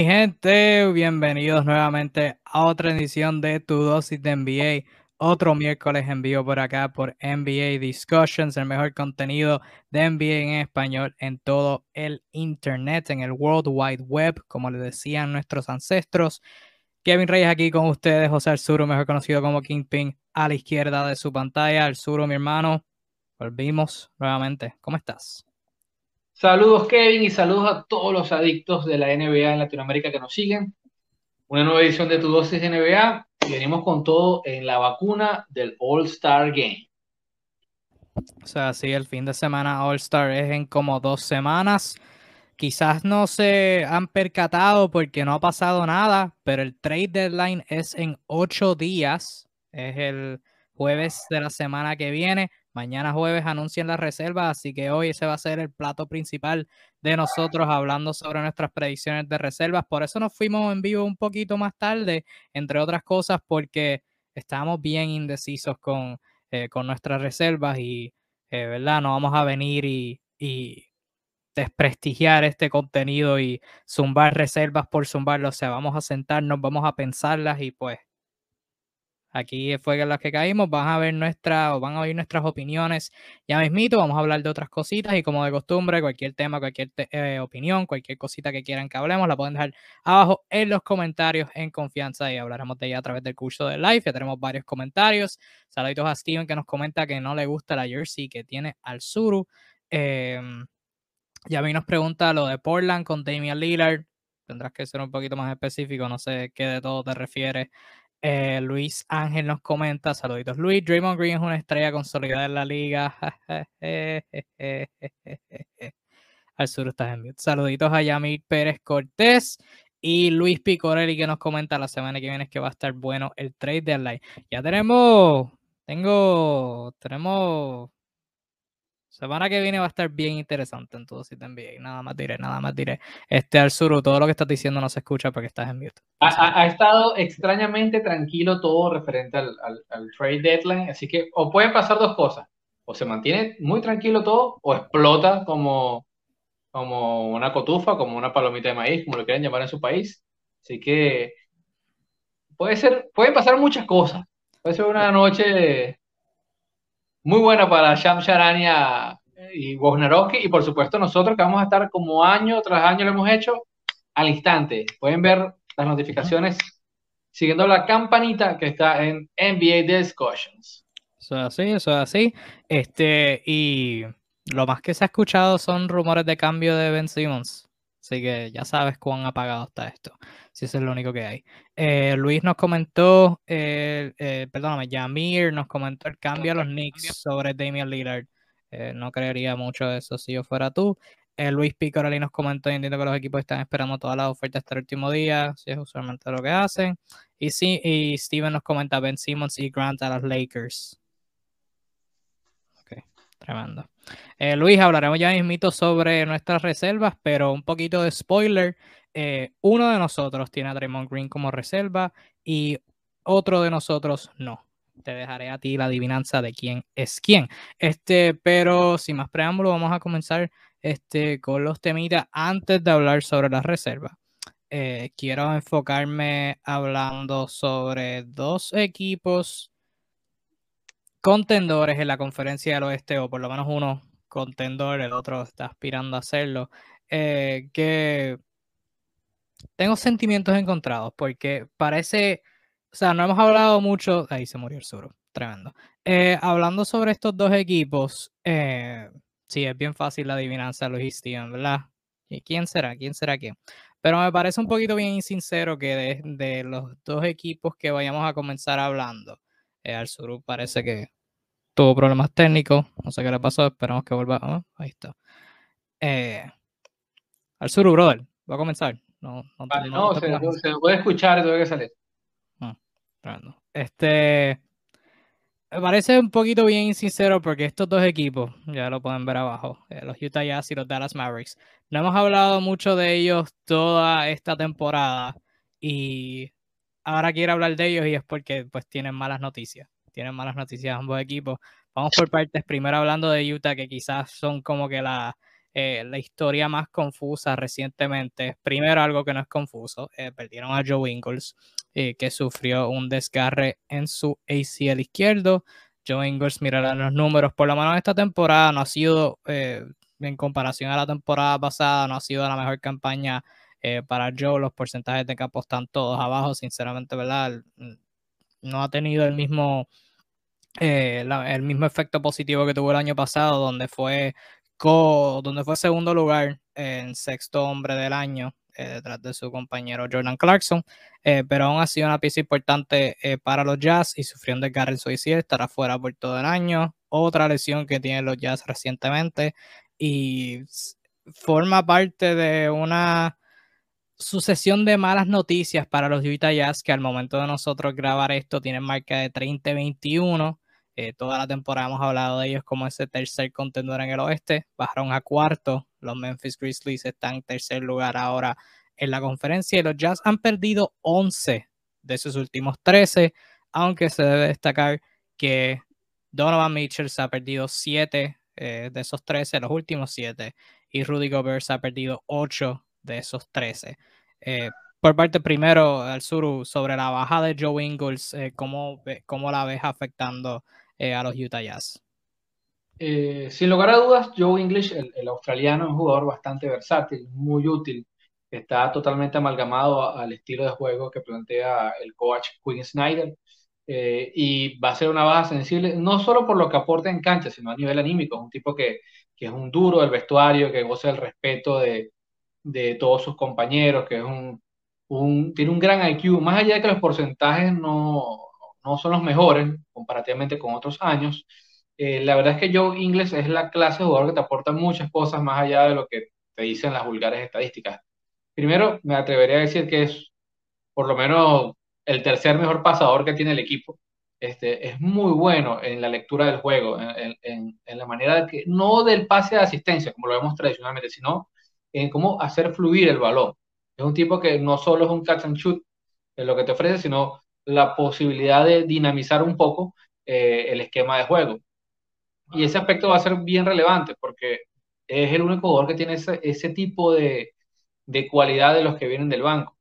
Mi gente, bienvenidos nuevamente a otra edición de Tu Dosis de NBA. Otro miércoles en vivo por acá por NBA Discussions, el mejor contenido de NBA en español en todo el Internet, en el World Wide Web, como le decían nuestros ancestros. Kevin Reyes aquí con ustedes, José Arzuro, mejor conocido como Kingpin, a la izquierda de su pantalla. Arzuro, mi hermano, volvimos nuevamente. ¿Cómo estás? Saludos Kevin y saludos a todos los adictos de la NBA en Latinoamérica que nos siguen. Una nueva edición de Tu Dosis NBA y venimos con todo en la vacuna del All Star Game. O sea, sí, el fin de semana All Star es en como dos semanas. Quizás no se han percatado porque no ha pasado nada, pero el trade deadline es en ocho días. Es el jueves de la semana que viene. Mañana jueves anuncian las reservas, así que hoy ese va a ser el plato principal de nosotros hablando sobre nuestras predicciones de reservas. Por eso nos fuimos en vivo un poquito más tarde, entre otras cosas, porque estábamos bien indecisos con, eh, con nuestras reservas y, eh, ¿verdad? No vamos a venir y, y desprestigiar este contenido y zumbar reservas por zumbarlo. O sea, vamos a sentarnos, vamos a pensarlas y pues Aquí fue en las que caímos, van a ver nuestra, van a oír nuestras opiniones ya mismito, vamos a hablar de otras cositas y como de costumbre, cualquier tema, cualquier eh, opinión, cualquier cosita que quieran que hablemos, la pueden dejar abajo en los comentarios en confianza y hablaremos de ella a través del curso de live. Ya tenemos varios comentarios. Saluditos a Steven que nos comenta que no le gusta la jersey que tiene al Suru. Eh, ya nos pregunta lo de Portland con Damian Lillard. Tendrás que ser un poquito más específico, no sé qué de todo te refieres. Eh, Luis Ángel nos comenta, saluditos Luis, Draymond Green es una estrella consolidada en la liga. Al sur estás en mute. Saluditos a Yamil Pérez Cortés y Luis Picorelli que nos comenta la semana que viene que va a estar bueno el trade deadline. Ya tenemos, tengo, tenemos Semana que viene va a estar bien interesante en todo si te envíe. Nada más diré, nada más diré. Este al sur, todo lo que estás diciendo no se escucha porque estás en mute. Ha, estado extrañamente tranquilo todo referente al, trade deadline, así que o pueden pasar dos cosas. O se mantiene muy tranquilo todo, o explota como, como una cotufa, como una palomita de maíz, como lo quieran llamar en su país. Así que puede ser, pueden pasar muchas cosas. Puede ser una noche muy buena para Sham Sharania y Wojnarowski y por supuesto nosotros que vamos a estar como año tras año lo hemos hecho al instante. Pueden ver las notificaciones siguiendo la campanita que está en NBA Discussions. Eso es así, eso es así. Este, y lo más que se ha escuchado son rumores de cambio de Ben Simmons. Así que ya sabes cuán apagado está esto si es lo único que hay. Eh, Luis nos comentó, eh, eh, perdóname, Yamir nos comentó el cambio a los Knicks sobre Damian Lillard. no creería mucho de eso si yo fuera tú. Luis Picorelli nos comentó, entiendo que los equipos están esperando todas las ofertas hasta el último día, si es usualmente lo que hacen. Y sí, y Steven nos comenta Ben Simmons y Grant a los Lakers. Ok, tremendo. Luis, hablaremos ya mismito sobre nuestras reservas, pero un poquito de spoiler. Eh, uno de nosotros tiene a Draymond Green como reserva y otro de nosotros no. Te dejaré a ti la adivinanza de quién es quién. Este, pero sin más preámbulo, vamos a comenzar este, con los temitas antes de hablar sobre las reservas. Eh, quiero enfocarme hablando sobre dos equipos contendores en la conferencia del oeste, o por lo menos uno contendor, el otro está aspirando a hacerlo, eh, que tengo sentimientos encontrados porque parece, o sea, no hemos hablado mucho, ahí se murió el sur, tremendo. Eh, hablando sobre estos dos equipos, eh, sí, es bien fácil la adivinanza, y Steven, ¿verdad? ¿Y quién será? ¿Quién será quién? Pero me parece un poquito bien insincero que de, los dos equipos que vayamos a comenzar hablando, eh, al sur parece que tuvo problemas técnicos, no sé qué le pasó, esperamos que vuelva. Oh, ahí está. al sur, brother, va a comenzar. No, no, se, puede escuchar y que salir. Ah, este. Me parece un poquito bien insincero porque estos dos equipos, ya lo pueden ver abajo, eh, los Utah Jazz y los Dallas Mavericks, no hemos hablado mucho de ellos toda esta temporada y ahora quiero hablar de ellos y es porque pues tienen malas noticias. Tienen malas noticias ambos equipos. Vamos por partes, primero hablando de Utah, que quizás son como que la, eh, la historia más confusa recientemente. Primero, algo que no es confuso, eh, perdieron a Joe Ingles, eh, que sufrió un desgarre en su ACL izquierdo. Joe Ingles, mira los números, por lo menos esta temporada no ha sido, en comparación a la temporada pasada, no ha sido la mejor campaña para Joe. Los porcentajes de campo están todos abajo, sinceramente, ¿verdad? No ha tenido el mismo... el mismo efecto positivo que tuvo el año pasado, donde fue donde fue segundo lugar en sexto hombre del año, eh, detrás de su compañero Jordan Clarkson, eh, pero aún ha sido una pieza importante eh, para los Jazz y sufrió un desgarre el estará fuera por todo el año. Otra lesión que tienen los Jazz recientemente y forma parte de una sucesión de malas noticias para los Utah Jazz que al momento de nosotros grabar esto tienen marca de 30-21 eh, toda la temporada hemos hablado de ellos como ese tercer contendor en el oeste. Bajaron a cuarto. Los Memphis Grizzlies están en tercer lugar ahora en la conferencia y los Jazz han perdido 11 de sus últimos 13, aunque se debe destacar que Donovan Mitchell se ha perdido 7 eh, de esos 13, los últimos 7, y Rudy Gobert se ha perdido 8 de esos 13 por parte primero, al sur, sobre la baja de Joe Ingles, eh, ¿cómo, ¿cómo, la ves afectando eh, a los Utah Jazz? Eh, sin lugar a dudas, Joe English, el, australiano, es un jugador bastante versátil, muy útil. Está totalmente amalgamado al estilo de juego que plantea el coach Quinn Snyder. y va a ser una baja sensible, no solo por lo que aporta en cancha, sino a nivel anímico. Es un tipo que, que es un duro del vestuario, que goza el respeto de, de todos sus compañeros, que es un, tiene un gran IQ, más allá de que los porcentajes no, no son los mejores comparativamente con otros años, eh, la verdad es que Joe Ingles es la clase de jugador que te aporta muchas cosas más allá de lo que te dicen las vulgares estadísticas. Primero, me atrevería a decir que es por lo menos el tercer mejor pasador que tiene el equipo. Este, es muy bueno en la lectura del juego, en, en, en la manera de que, no del pase de asistencia, como lo vemos tradicionalmente, sino en cómo hacer fluir el balón. Es un tipo que no solo es un catch and shoot en lo que te ofrece, sino la posibilidad de dinamizar un poco eh, el esquema de juego. Y ese aspecto va a ser bien relevante porque es el único jugador que tiene ese, ese tipo de, de, cualidad de los que vienen del banco.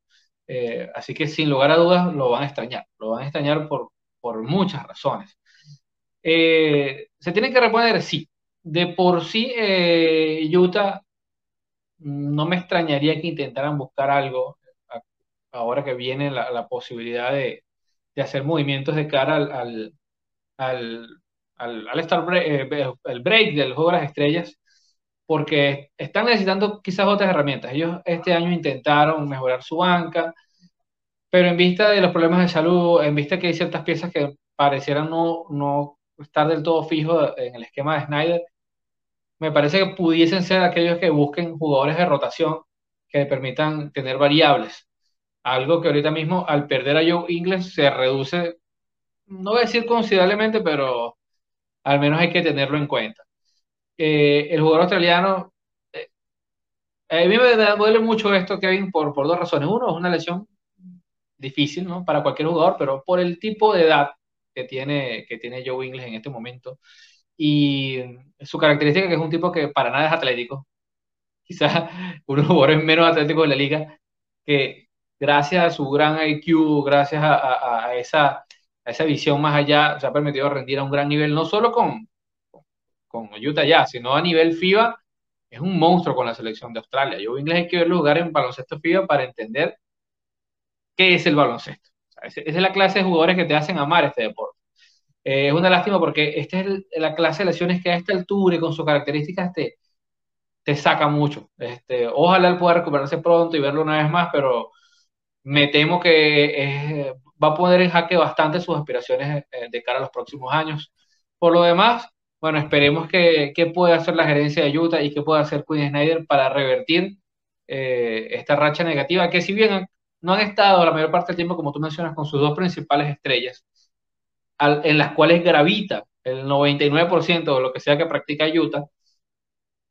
Eh, así que sin lugar a dudas lo van a extrañar. Lo van a extrañar por, por muchas razones. Eh, se tiene que reponer, sí. De por sí, Utah no me extrañaría que intentaran buscar algo ahora que viene la, posibilidad de, hacer movimientos de cara al, al, al, al, Star break, eh, el break del juego de las estrellas, porque están necesitando quizás otras herramientas. Ellos este año intentaron mejorar su banca, pero en vista de los problemas de salud, en vista que hay ciertas piezas que parecieran no, no estar del todo fijos en el esquema de Snyder, me parece que pudiesen ser aquellos que busquen jugadores de rotación que permitan tener variables. Algo que ahorita mismo, al perder a Joe Ingles, se reduce, no voy a decir considerablemente, pero al menos hay que tenerlo en cuenta. Eh, el jugador australiano, eh, a mí me duele mucho esto, Kevin, por, por dos razones. Uno, es una lesión difícil ¿no? para cualquier jugador, pero por el tipo de edad que tiene, que tiene Joe Ingles en este momento y su característica que es un tipo que para nada es atlético. Quizás uno de los jugadores menos atléticos de la liga, que gracias a su gran IQ, gracias a, a, esa, a esa visión más allá, se ha permitido rendir a un gran nivel, no solo con, con Utah ya, sino a nivel FIBA, es un monstruo con la selección de Australia. Yo inglés hay que verlo jugar en baloncesto FIBA para entender qué es el baloncesto. esa es la clase de jugadores que te hacen amar este deporte. Eh, es una lástima porque esta es la clase de lesiones que a esta altura y con sus características te, te saca mucho. Este, ojalá él pueda recuperarse pronto y verlo una vez más, pero me temo que va a poner en jaque bastante sus aspiraciones eh, de cara a los próximos años. Por lo demás, bueno, esperemos que, que pueda hacer la gerencia de Utah y que pueda hacer Quinn Snyder para revertir eh, esta racha negativa, que si bien no han estado la mayor parte del tiempo, como tú mencionas, con sus dos principales estrellas, en las cuales gravita el 99% de lo que sea que practica Utah,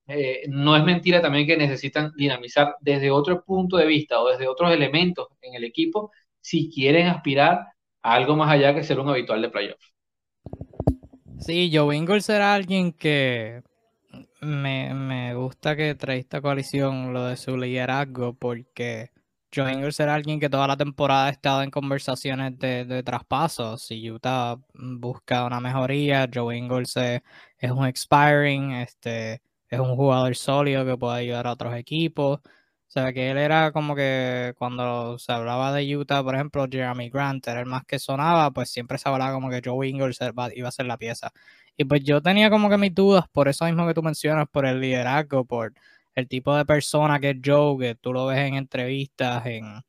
eh, no es mentira también que necesitan dinamizar desde otro punto de vista o desde otros elementos en el equipo si quieren aspirar a algo más allá que ser un habitual de playoff. Sí, Joe Ingles era alguien que Me, me gusta que trae esta coalición lo de su liderazgo porque Joe Ingles era alguien que toda la temporada ha estado en conversaciones de, de traspasos. Si Utah busca una mejoría, Joe Ingles es, es, un expiring, este, es un jugador sólido que puede ayudar a otros equipos. O sea, que él era como que cuando se hablaba de Utah, por ejemplo, Jeremy Grant era el más que sonaba, pues siempre se hablaba como que Joe Ingles iba a ser la pieza. Y pues yo tenía como que mis dudas por eso mismo que tú mencionas, por el liderazgo, por el tipo de persona que es Joe, que tú lo ves en entrevistas, en,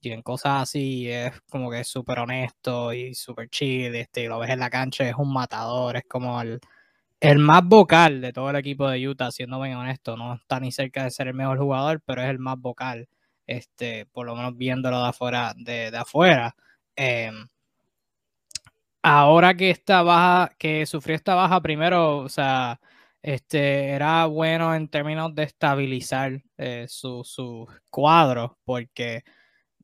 y en cosas así, es como que es súper honesto y súper chill, este, y lo ves en la cancha, es un matador, es como el el más vocal de todo el equipo de Utah, siendo bien honesto, no está ni cerca de ser el mejor jugador, pero es el más vocal, este, por lo menos viéndolo de afuera, de, afuera. Em, ahora que esta baja, que sufrió esta baja primero, o sea, este, era bueno en términos de estabilizar eh, su, su cuadro, porque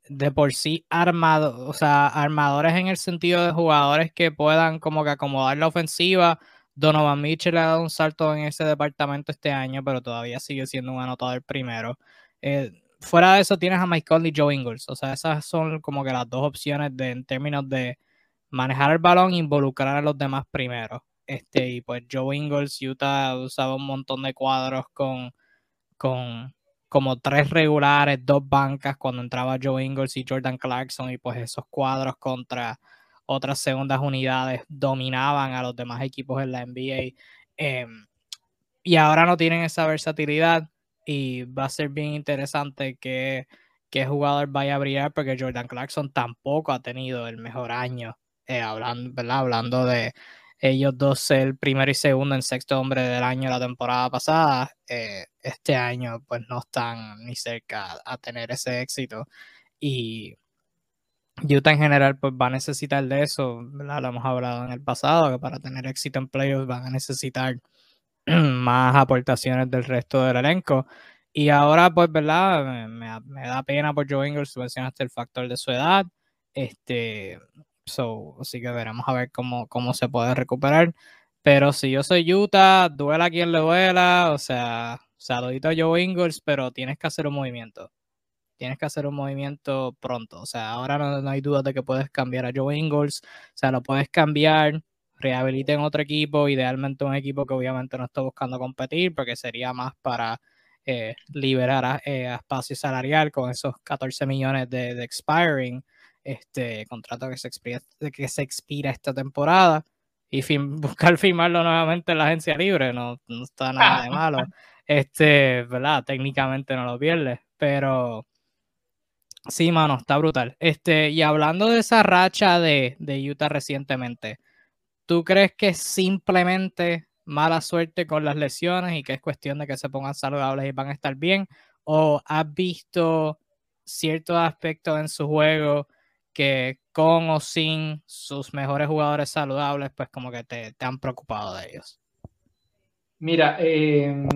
de por sí armado, o sea, armadores en el sentido de jugadores que puedan como que acomodar la ofensiva Donovan Mitchell ha dado un salto en ese departamento este año, pero todavía sigue siendo un anotador primero. Eh, fuera de eso tienes a Mike Conley y Joe Ingles. O sea, esas son como que las dos opciones en términos de manejar el balón e involucrar a los demás primero. Este, y pues Joe Ingles, Utah usaba un montón de cuadros con, con como tres regulares, dos bancas cuando entraba Joe Ingles y Jordan Clarkson y pues esos cuadros contra otras segundas unidades dominaban a los demás equipos en la NBA. Em, y ahora no tienen esa versatilidad y va a ser bien interesante que, que jugador vaya a brillar porque Jordan Clarkson tampoco ha tenido el mejor año, eh, hablando, hablando de ellos dos ser primero y segundo en sexto hombre del año la temporada pasada, eh, este año pues no están ni cerca a tener ese éxito y Utah en general pues va a necesitar de eso, Lo hemos hablado en el pasado, que para tener éxito en playoffs van a necesitar más aportaciones del resto del elenco. Y ahora pues, ¿verdad? Me, da pena por Joe Ingles, mencionaste el factor de su edad. Este, so, así que veremos a ver cómo, cómo se puede recuperar. Pero si yo soy Utah, duela quien le duela, o sea, saludito a Joe Ingles, pero tienes que hacer un movimiento tienes que hacer un movimiento pronto. O sea, ahora no, hay duda de que puedes cambiar a Joe Ingles. O sea, lo puedes cambiar, rehabilita en otro equipo, idealmente un equipo que obviamente no está buscando competir, porque sería más para eh, liberar eh, espacio salarial con esos 14 millones de, expiring, este contrato que se, expira, que se expira esta temporada. Y buscar firmarlo nuevamente en la agencia libre, no, no está nada de malo. Este, ¿verdad? Técnicamente no lo pierdes, pero Sí, mano, está brutal. Este, y hablando de esa racha de, de Utah recientemente, ¿tú crees que simplemente mala suerte con las lesiones y que es cuestión de que se pongan saludables y van a estar bien? ¿O has visto ciertos aspectos en su juego que con o sin sus mejores jugadores saludables, pues como que te, han preocupado de ellos? Mira, em,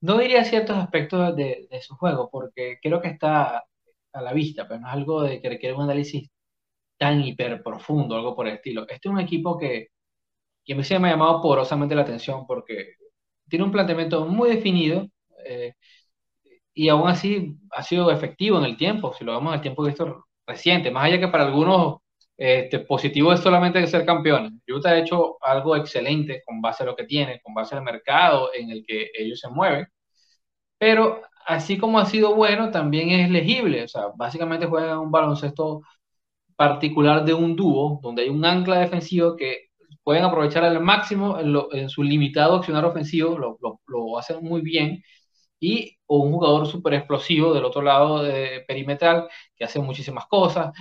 no diría ciertos aspectos de, de, su juego, porque creo que está a la vista, pero no es algo de que requiere un análisis tan hiper profundo, algo por el estilo. Este es un equipo que, que me, me ha llamado poderosamente la atención porque tiene un planteamiento muy definido eh, y aún así ha sido efectivo en el tiempo, si lo vemos en el tiempo de esto reciente, más allá que para algunos este, positivo es solamente ser campeones. Utah ha hecho algo excelente con base a lo que tiene, con base al mercado en el que ellos se mueven, pero así como ha sido bueno, también es legible. O sea, básicamente juega un baloncesto particular de un dúo, donde hay un ancla defensivo que pueden aprovechar al máximo en, su limitado accionar ofensivo, lo, lo, hacen muy bien, y un jugador súper explosivo del otro lado de perimetral, que hace muchísimas cosas,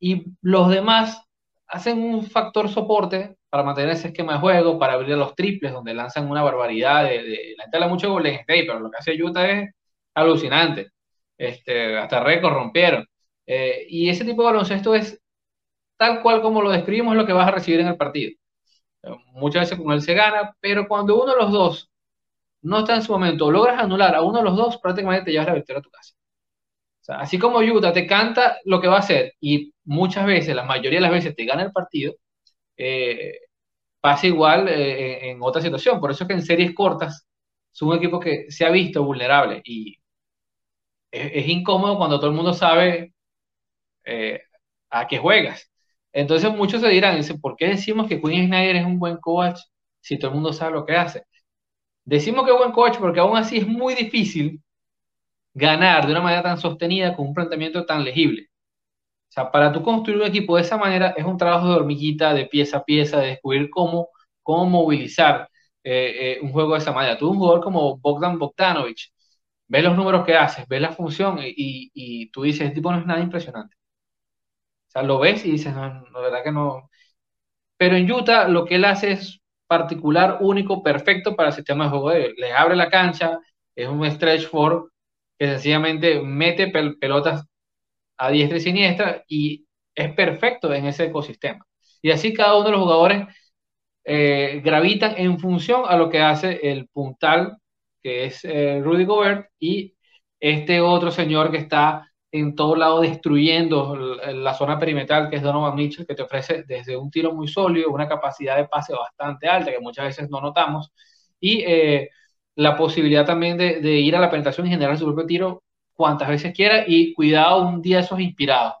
y los demás hacen un factor soporte para mantener ese esquema de juego, para abrir los triples, donde lanzan una barbaridad de, de la gente mucho Golden State, pero lo que hace Utah es alucinante. Este, hasta récord rompieron. Eh, y ese tipo de baloncesto es tal cual como lo describimos, lo que vas a recibir en el partido. Muchas veces con él se gana, pero cuando uno de los dos no está en su momento, logras anular a uno de los dos, prácticamente te llevas la victoria a tu casa. así como Utah te canta lo que va a hacer y muchas veces, la mayoría de las veces te gana el partido, eh, pasa igual eh, en otra situación. Por eso es que en series cortas es un equipo que se ha visto vulnerable y es, incómodo cuando todo el mundo sabe eh, a qué juegas. Entonces muchos se dirán, dicen, ¿por qué decimos que Quinn Snyder es un buen coach si todo el mundo sabe lo que hace? Decimos que es buen coach porque aún así es muy difícil ganar de una manera tan sostenida con un planteamiento tan legible. O sea, para tú construir un equipo de esa manera es un trabajo de hormiguita, de pieza a pieza, de descubrir cómo, cómo movilizar eh, eh, un juego de esa manera. Tú un jugador como Bogdan Bogdanovic, ves los números que haces, ves la función y, y, tú dices, este tipo no es nada impresionante. O sea, lo ves y dices, no, la verdad que no. Pero en Utah lo que él hace es particular, único, perfecto para el sistema de juego de él. Les abre la cancha, es un stretch for que sencillamente mete pelotas a diestra y siniestra y es perfecto en ese ecosistema. Y así cada uno de los jugadores eh, gravitan en función a lo que hace el puntal, que es eh, Rudy Gobert, y este otro señor que está en todo lado destruyendo la zona perimetral, que es Donovan Mitchell, que te ofrece desde un tiro muy sólido, una capacidad de pase bastante alta, que muchas veces no notamos, y eh, la posibilidad también de, de, ir a la penetración y generar su propio tiro cuantas veces quiera y cuidado un día esos inspirados.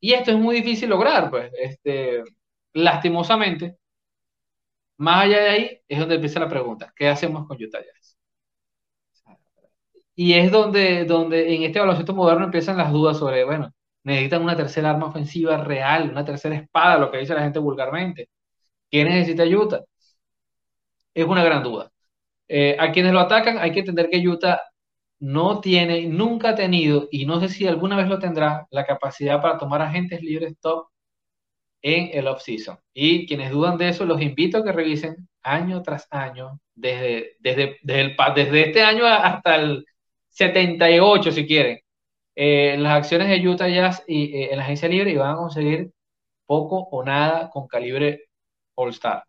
Y esto es muy difícil lograr, pues, este, lastimosamente, más allá de ahí es donde empieza la pregunta, ¿qué hacemos con Utah Jazz? Y es donde, donde en este baloncesto moderno empiezan las dudas sobre, bueno, necesitan una tercera arma ofensiva real, una tercera espada, lo que dice la gente vulgarmente. ¿Qué necesita Utah? Es una gran duda. Eh, a quienes lo atacan hay que entender que Utah no tiene, nunca ha tenido, y no sé si alguna vez lo tendrá, la capacidad para tomar agentes libres top en el off-season. Y quienes dudan de eso, los invito a que revisen año tras año, desde, desde, desde, este año hasta el 78, si quieren, eh, las acciones de Utah Jazz y, eh, en la agencia libre y van a conseguir poco o nada con calibre All-Star.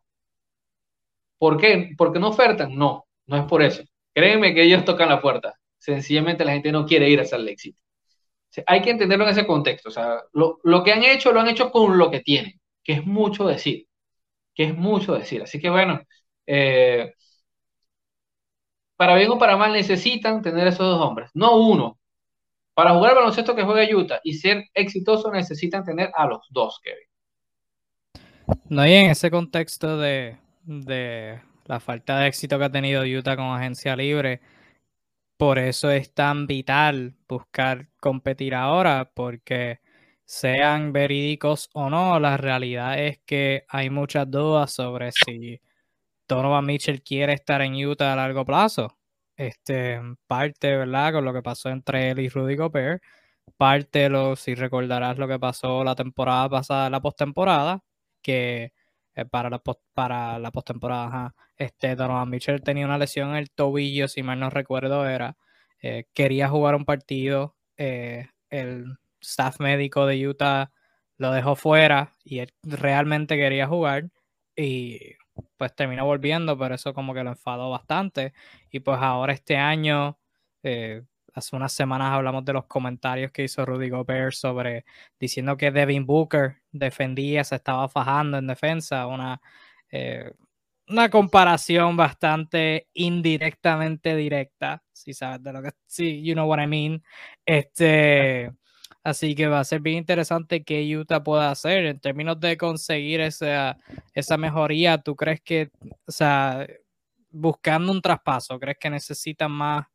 ¿Por qué? ¿Porque no ofertan? No, no es por eso. Créeme que ellos tocan la puerta. Sencillamente la gente no quiere ir a Salt Lake City. Hay que entenderlo en ese contexto. O sea, lo, lo, que han hecho, lo han hecho con lo que tienen, que es mucho decir. Que es mucho decir. Así que bueno, eh, para bien o para mal necesitan tener esos dos hombres, no uno. Para jugar baloncesto que juega Utah y ser exitoso necesitan tener a los dos, Kevin. No, y en ese contexto de, de la falta de éxito que ha tenido Utah con agencia libre, por eso es tan vital buscar competir ahora, porque sean verídicos o no, la realidad es que hay muchas dudas sobre si Donovan Mitchell quiere estar en Utah a largo plazo. Este, parte, ¿verdad? Con lo que pasó entre él y Rudy Gobert. Parte, lo, si recordarás lo que pasó la temporada pasada, la postemporada, que eh, para la para la postemporada, este Donovan Mitchell tenía una lesión en el tobillo, si mal no recuerdo, era eh, quería jugar un partido, eh, el staff médico de Utah lo dejó fuera y él realmente quería jugar y pues terminó volviendo, pero eso como que lo enfadó bastante. Y pues ahora este año hace unas semanas hablamos de los comentarios que hizo Rudy Gobert sobre diciendo que Devin Booker defendía, se estaba fajando en defensa, una, eh, una comparación bastante indirectamente directa, si sabes de lo que, sí, you know what I mean. Este, así que va a ser bien interesante qué Utah pueda hacer en términos de conseguir esa, esa mejoría. ¿Tú crees que, o sea, buscando un traspaso, crees que necesitan más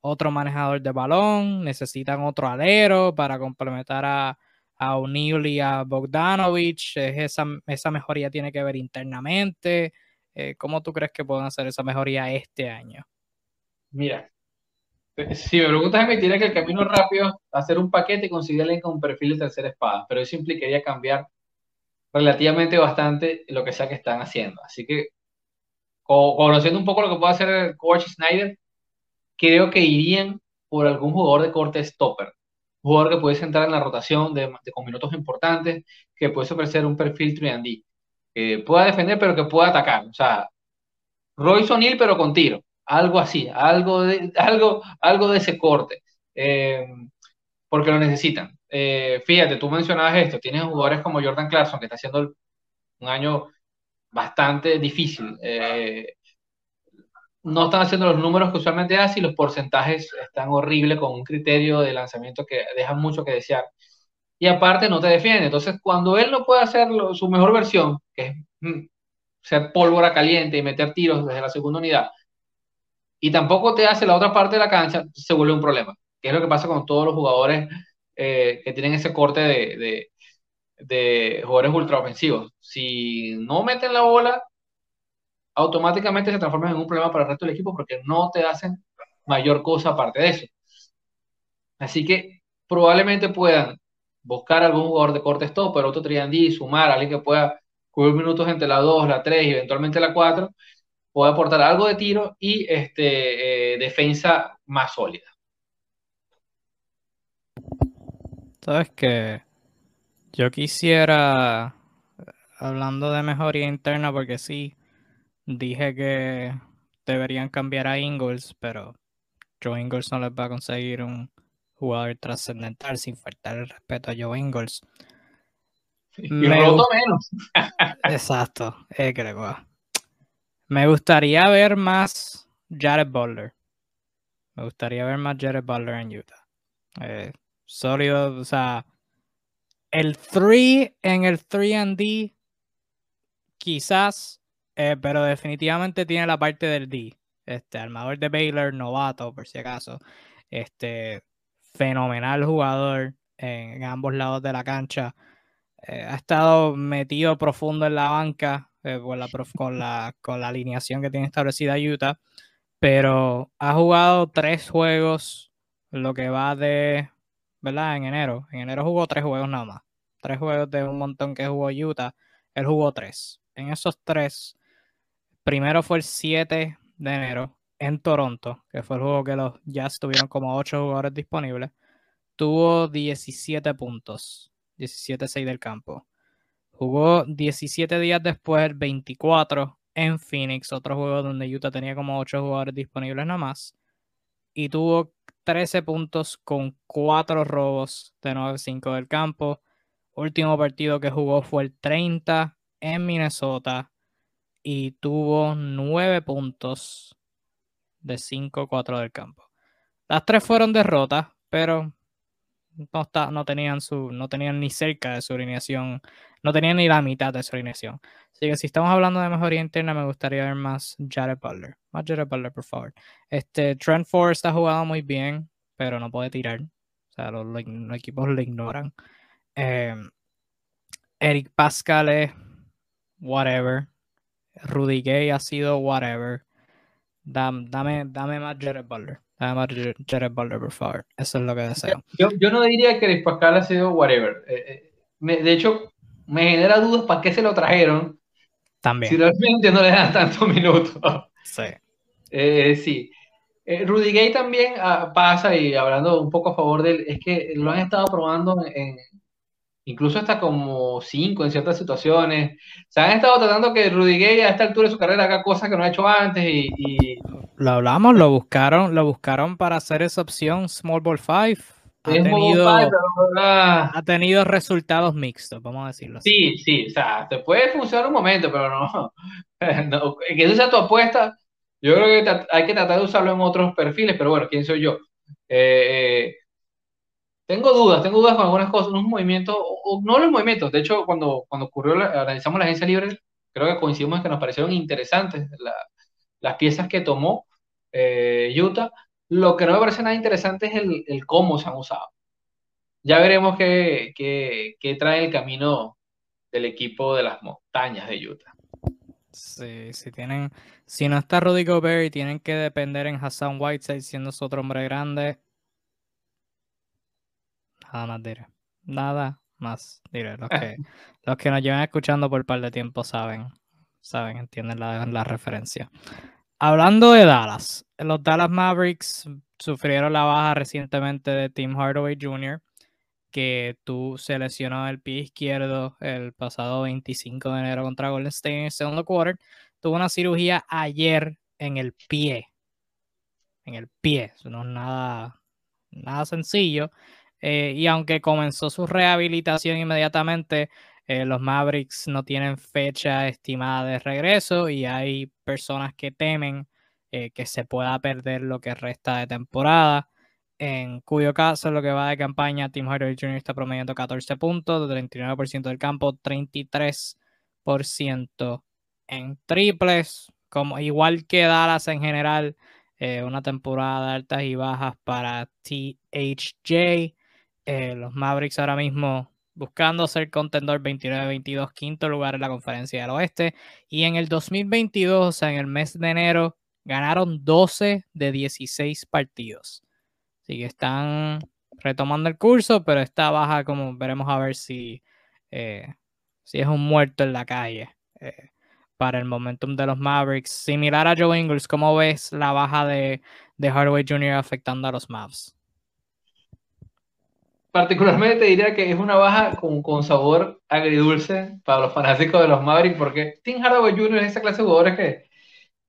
otro manejador de balón, necesitan otro alero para complementar a, a O'Neill y a Bogdanovich. Esa, esa mejoría tiene que ver internamente. Eh, ¿Cómo tú crees que pueden hacer esa mejoría este año? Mira, eh, si me preguntas, me diría que el camino rápido es hacer un paquete y conseguirle con un perfil de tercera espada, pero eso implicaría cambiar relativamente bastante lo que sea que están haciendo. Así que, conociendo un poco lo que puede hacer el coach Snyder, creo que irían por algún jugador de corte stopper. Jugador que puede entrar en la rotación de, con minutos importantes, que puede ofrecer un perfil 3D, que pueda defender pero que pueda atacar. O sea, Royce O'Neill pero con tiro. Algo así, algo de, algo, algo de ese corte. Eh, porque lo necesitan. Eh, fíjate, tú mencionabas esto, tienes jugadores como Jordan Clarkson, que está haciendo un año bastante difícil. Eh, no están haciendo los números que usualmente hacen y los porcentajes están horribles con un criterio de lanzamiento que deja mucho que desear. Y aparte no te defiende. Entonces, cuando él no puede hacer su mejor versión, que es mm, ser pólvora caliente y meter tiros desde la segunda unidad, y tampoco te hace la otra parte de la cancha, se vuelve un problema. Que es lo que pasa con todos los jugadores eh, que tienen ese corte de, de, de jugadores ultraofensivos. Si no meten la bola, automáticamente se transforman en un problema para el resto del equipo porque no te hacen mayor cosa aparte de eso. Así que probablemente puedan buscar algún jugador de corte stop, pero otro triandí, sumar alguien que pueda cubrir minutos entre la 2, la 3 y eventualmente la 4, puede aportar algo de tiro y este, eh, defensa más sólida. Sabes que yo quisiera, hablando de mejoría interna, porque sí, dije que deberían cambiar a Ingles, pero Joe Ingles no les va a conseguir un jugador trascendental sin faltar el respeto a Joe Ingles. Y Me roto menos. Exacto, eh, creo. Me gustaría ver más Jared Butler. Me gustaría ver más Jared Butler en Utah. Eh, sólido, o sea, el 3 en el 3D, quizás, eh, pero definitivamente tiene la parte del D. Este, armador de Baylor, novato, por si acaso. Este, fenomenal jugador en, ambos lados de la cancha. Eh, ha estado metido profundo en la banca eh, con, la, con, la, con la alineación que tiene establecida Utah, pero ha jugado tres juegos, lo que va de ¿verdad? En enero. En enero jugó tres juegos nada más. Tres juegos de un montón que jugó Utah. Él jugó tres. En esos tres, primero fue el 7 de enero en Toronto, que fue el juego que los Jazz tuvieron como ocho jugadores disponibles. Tuvo 17 puntos, 17-6 del campo. Jugó 17 días después, el 24 en Phoenix, otro juego donde Utah tenía como ocho jugadores disponibles nada más. Y tuvo 13 puntos con 4 robos de 9-5 del campo. Último partido que jugó fue el 30 en Minnesota y tuvo 9 puntos de 5-4 del campo. Las tres fueron derrotas, pero no, está, no, tenían su, no tenían ni cerca de su alineación, no tenían ni la mitad de su alineación. Así que si estamos hablando de mejoría interna, me gustaría ver más Jared Butler. Más Jared Butler, por favor. Este, Trent Forrest ha jugado muy bien, pero no puede tirar. O sea, los, equipos lo ignoran. Em, Eric Pascal es whatever. Rudy Gay ha sido whatever. Dame, dame, dame más Jared Butler. Dame Jared Butler, por favor. Eso es lo que deseo. Yo, yo no diría que Eric Pascal ha sido whatever. Eh, eh, de hecho, me genera dudas para qué se lo trajeron. También. Si realmente no le dan tantos minutos. Sí. Eh, sí. Rudy Gay también ah, pasa, y hablando un poco a favor de él, es que lo han estado probando en, incluso hasta como cinco en ciertas situaciones. Se han estado tratando que Rudy Gay a esta altura de su carrera haga cosas que no ha hecho antes y, Lo hablamos, lo buscaron, lo buscaron para hacer esa opción Small Ball 5. Ha tenido, ha tenido resultados mixtos, vamos a decirlo así. Sí, sí, o sea, te puede funcionar un momento, pero no, que esa sea tu apuesta, yo creo que hay que tratar de usarlo en otros perfiles, pero bueno, ¿quién soy yo? Eh, eh tengo dudas, tengo dudas con algunas cosas, unos movimientos, o, no los movimientos, de hecho, cuando, cuando ocurrió, analizamos la agencia libre, creo que coincidimos que nos parecieron interesantes las piezas que tomó eh, Utah. Lo que no me parece nada interesante es el, cómo se han usado. Ya veremos qué, qué, trae el camino del equipo de las montañas de Utah. Sí, si tienen, si no está Rudy Gobert y tienen que depender en Hassan Whiteside siendo su otro hombre grande, Nada más diré. Nada más diré. Los que, los que nos llevan escuchando por un par de tiempo saben, saben, entienden la, la referencia. Hablando de Dallas, los Dallas Mavericks sufrieron la baja recientemente de Tim Hardaway Jr., que tú seleccionó el pie izquierdo el pasado 25 de enero contra Golden State en el segundo quarter. Tuvo una cirugía ayer en el pie. En el pie. Eso no es nada, nada sencillo. Eh, y aunque comenzó su rehabilitación inmediatamente, eh, los Mavericks no tienen fecha estimada de regreso y hay personas que temen eh, que se pueda perder lo que resta de temporada. En cuyo caso, lo que va de campaña, Tim Hardaway Jr. está promediando 14 puntos, 39% del campo, 33% en triples, como igual que Dallas en general, una temporada de altas y bajas para THJ. Eh, los Mavericks ahora mismo buscando ser contendor 29-22, quinto lugar en la conferencia del oeste. Y en el 2022, o sea, en el mes de enero, ganaron 12 de 16 partidos. Así que están retomando el curso, pero está baja como veremos a ver si, eh, si es un muerto en la calle eh, para el momentum de los Mavericks. Similar a Joe Ingles, ¿cómo ves la baja de, de Hardaway Jr. afectando a los Mavs? Particularmente diría que es una baja con, con, sabor agridulce para los fanáticos de los Mavericks, porque Tim Hardaway Jr. es esa clase de jugadores que,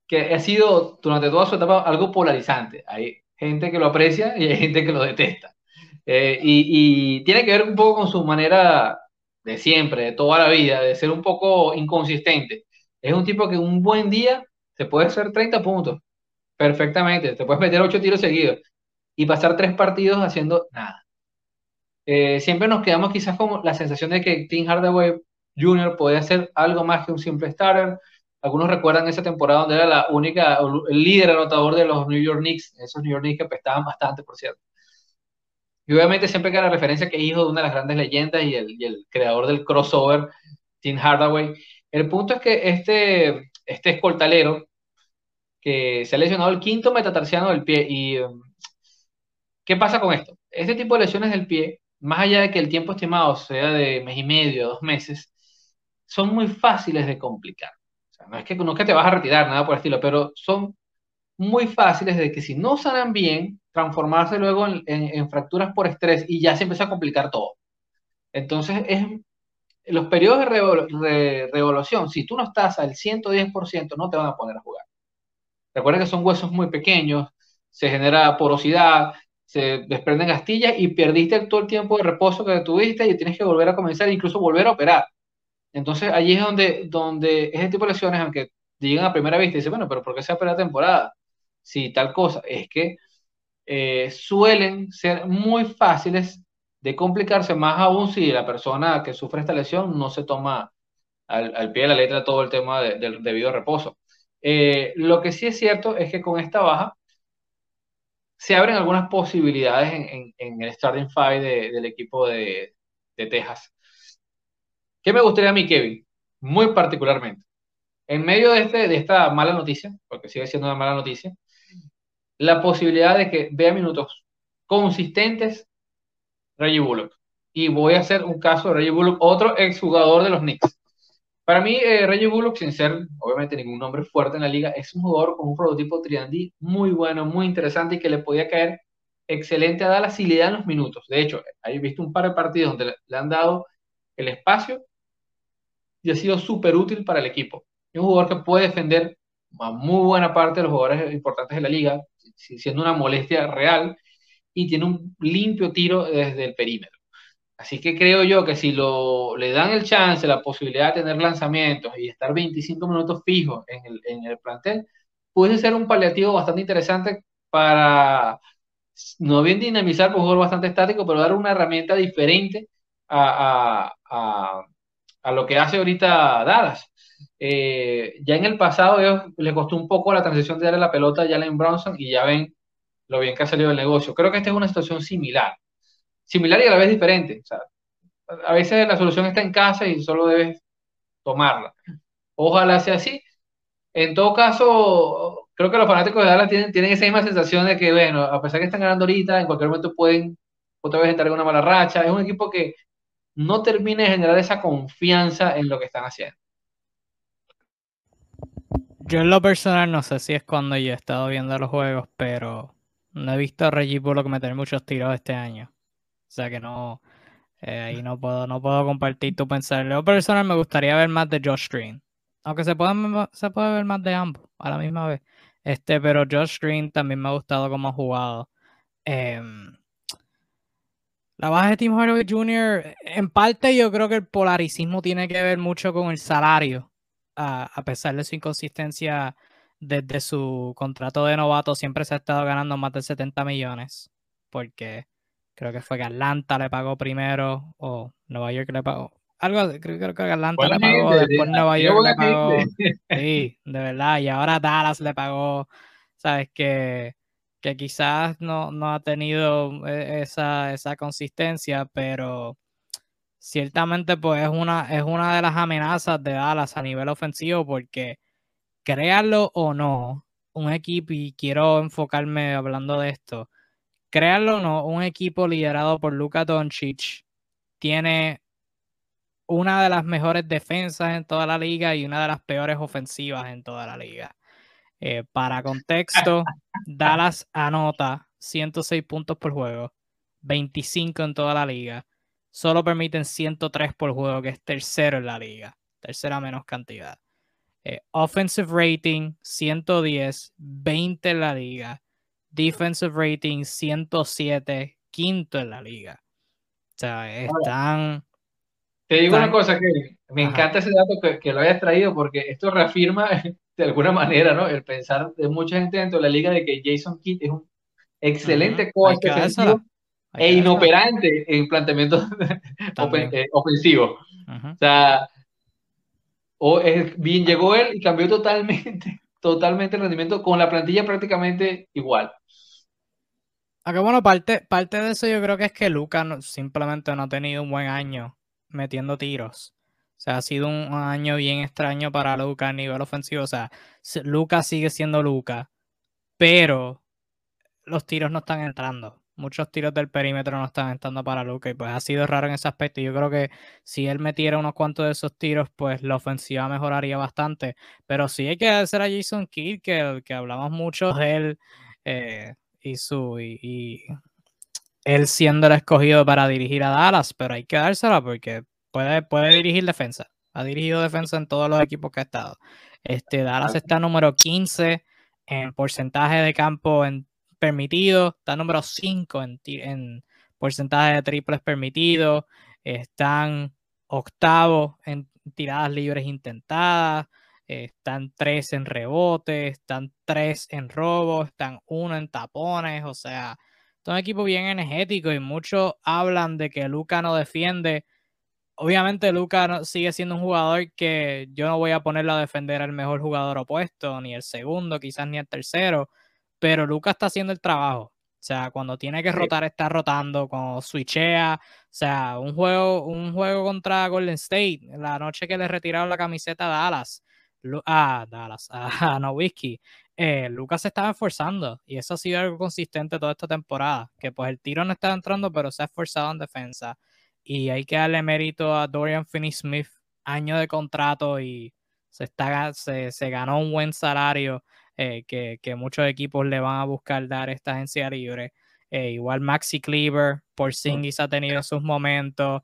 que ha sido durante toda su etapa algo polarizante. Hay gente que lo aprecia y hay gente que lo detesta. Eh, y, y, tiene que ver un poco con su manera de siempre, de toda la vida, de ser un poco inconsistente. Es un tipo que un buen día se puede hacer 30 puntos perfectamente, te puedes meter 8 tiros seguidos y pasar 3 partidos haciendo nada. Eh, siempre nos quedamos quizás con la sensación de que Tim Hardaway Jr. podía ser algo más que un simple starter. Algunos recuerdan esa temporada donde era la única, el líder anotador de los New York Knicks, esos New York Knicks que apestaban bastante, por cierto. Y obviamente siempre queda la referencia que es hijo de una de las grandes leyendas y el, y el creador del crossover, Tim Hardaway. El punto es que este, este escoltalero, que se ha lesionado el quinto metatarsiano del pie, y um, ¿qué pasa con esto? Este tipo de lesiones del pie más allá de que el tiempo estimado sea de mes y medio, dos meses, son muy fáciles de complicar. no, es que, no te vas a retirar, nada por el estilo, pero son muy fáciles de que si no sanan bien, transformarse luego en, fracturas por estrés y ya se empieza a complicar todo. Entonces, es, los periodos de, revolución, si tú no estás al 110%, no te van a poner a jugar. Recuerda que son huesos muy pequeños, se genera porosidad, se desprenden astillas y perdiste todo el tiempo de reposo que tuviste y tienes que volver a comenzar, incluso volver a operar. Entonces allí es donde, donde ese tipo de lesiones, aunque llegan a primera vista y dicen, bueno, pero ¿por qué se la temporada? Sí, tal cosa. Es que eh, suelen ser muy fáciles de complicarse, más aún si la persona que sufre esta lesión no se toma al, pie de la letra todo el tema del debido reposo. Eh, lo que sí es cierto es que con esta baja, se abren algunas posibilidades en, el starting five del equipo de, Texas. ¿Qué me gustaría a mí, Kevin? Muy particularmente. En medio de, este, de esta mala noticia, porque sigue siendo una mala noticia, la posibilidad de que vea minutos consistentes Reggie Bullock. Y voy a hacer un caso de Reggie Bullock, otro exjugador de los Knicks. Para mí, eh, Reggie Bullock, sin ser obviamente ningún nombre fuerte en la liga, es un jugador con un prototipo triandí muy bueno, muy interesante y que le podía caer excelente a Dallas si le dan los minutos. De hecho, he visto un par de partidos donde le, han dado el espacio y ha sido súper útil para el equipo. Es un jugador que puede defender a muy buena parte de los jugadores importantes de la liga, siendo una molestia real, y tiene un limpio tiro desde el perímetro. Así que creo yo que si lo, le dan el chance, la posibilidad de tener lanzamientos y estar 25 minutos fijos en el, en el plantel, puede ser un paliativo bastante interesante para, no bien dinamizar, por un juego bastante estático, pero dar una herramienta diferente a, a, a, lo que hace ahorita Dallas. Eh, ya en el pasado ellos les costó un poco la transición de darle la pelota a Jalen Bronson y ya ven lo bien que ha salido el negocio. Creo que esta es una situación similar similar y a la vez diferente. a veces la solución está en casa y solo debes tomarla. Ojalá sea así. En todo caso, creo que los fanáticos de Dallas tienen, tienen esa misma sensación de que, bueno, a pesar que están ganando ahorita, en cualquier momento pueden otra vez entrar en una mala racha. Es un equipo que no termina de generar esa confianza en lo que están haciendo. Yo en lo personal no sé si es cuando yo he estado viendo los juegos, pero no he visto a Reggie Bullock meter muchos tiros este año. O sea que no, eh, ahí no puedo, no puedo compartir tu pensar. Yo personal me gustaría ver más de Josh Green. Aunque se puede, se puede ver más de ambos a la misma vez. Este, pero Josh Green también me ha gustado cómo ha jugado. Em, la baja de Tim Hardaway Jr., en parte yo creo que el polaricismo tiene que ver mucho con el salario, a, pesar de su inconsistencia desde su contrato de novato siempre se ha estado ganando más de 70 millones, porque creo que fue que Atlanta le pagó primero o Nueva York le pagó. Algo, creo, que Atlanta le pagó, después Nueva York le pagó. Sí, de verdad, y ahora Dallas le pagó, sabes que, que quizás no, no ha tenido eh, esa, esa consistencia, pero ciertamente pues es una, es una de las amenazas de Dallas a nivel ofensivo porque créanlo o no, un equipo, y quiero enfocarme hablando de esto, créanlo o no, un equipo liderado por Luka Doncic tiene una de las mejores defensas en toda la liga y una de las peores ofensivas en toda la liga. Eh, para contexto, Dallas anota 106 puntos por juego, 25 en toda la liga. Solo permiten 103 por juego, que es tercero en la liga. Tercera menos cantidad. Eh, offensive rating 110, 20 en la liga. Defensive rating 107, quinto en la liga. O sea, están. Te digo una cosa que me encanta ese dato que, que, lo hayas traído porque esto reafirma de alguna manera, ¿no? El pensar de mucha gente dentro de la liga de que Jason Kidd es un excelente coach defensivo e inoperante en planteamiento eh, ofensivo. O sea, o es, bien llegó él y cambió totalmente, totalmente el rendimiento con la plantilla prácticamente igual. Aunque bueno, parte, parte de eso yo creo que es que Luca simplemente no ha tenido un buen año metiendo tiros. O sea, ha sido un año bien extraño para Luca a nivel ofensivo. O sea, Luca sigue siendo Luca, pero los tiros no están entrando. Muchos tiros del perímetro no están entrando para Luca y pues ha sido raro en ese aspecto. Yo creo que si él metiera unos cuantos de esos tiros, pues la ofensiva mejoraría bastante. Pero sí hay que hacer a Jason Kidd, que, que hablamos mucho de él eh, y su y, él siendo el escogido para dirigir a Dallas, pero hay que dársela porque puede, puede dirigir defensa. Ha dirigido defensa en todos los equipos que ha estado. Este, Dallas está número 15 en porcentaje de campo en permitido, está número 5 en, en porcentaje de triples permitidos, están octavos en tiradas libres intentadas, están 3 en rebotes, están 3 en robos, están 1 en tapones, o sea, es un equipo bien energético y muchos hablan de que Luca no defiende. Obviamente Luca sigue siendo un jugador que yo no voy a ponerlo a defender al mejor jugador opuesto, ni el segundo, quizás ni el tercero, pero Lucas está haciendo el trabajo. O sea, cuando tiene que rotar, está rotando, cuando switchea. O sea, un juego, un juego contra Golden State, la noche que le retiraron la camiseta a Dallas, a Dallas, a, Nowitzki, eh, Lucas se estaba esforzando y eso ha sido algo consistente toda esta temporada, que pues el tiro no está entrando, pero se ha esforzado en defensa. Y hay que darle mérito a Dorian Finney-Smith, año de contrato y se, está, se, se ganó un buen salario eh, que, muchos equipos le van a buscar dar esta agencia libre. Eh, igual Maxi Cleaver, por Singis ha tenido sus momentos.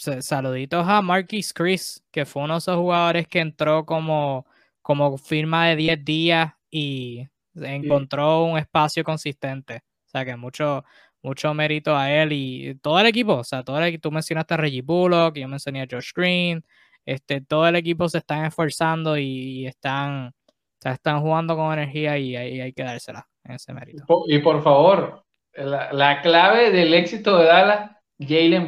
Saluditos a Marquis Chris, que fue uno de esos jugadores que entró como, como firma de 10 días y encontró un espacio consistente. O sea que mucho, mucho mérito a él y todo el equipo. O sea, todo el equipo, tú mencionaste a Reggie Bullock, yo mencioné a Josh Green. Este, todo el equipo se están esforzando y están, o sea, están jugando con energía y, hay que dársela en ese mérito. Y por favor, la, clave del éxito de Dallas, Jalen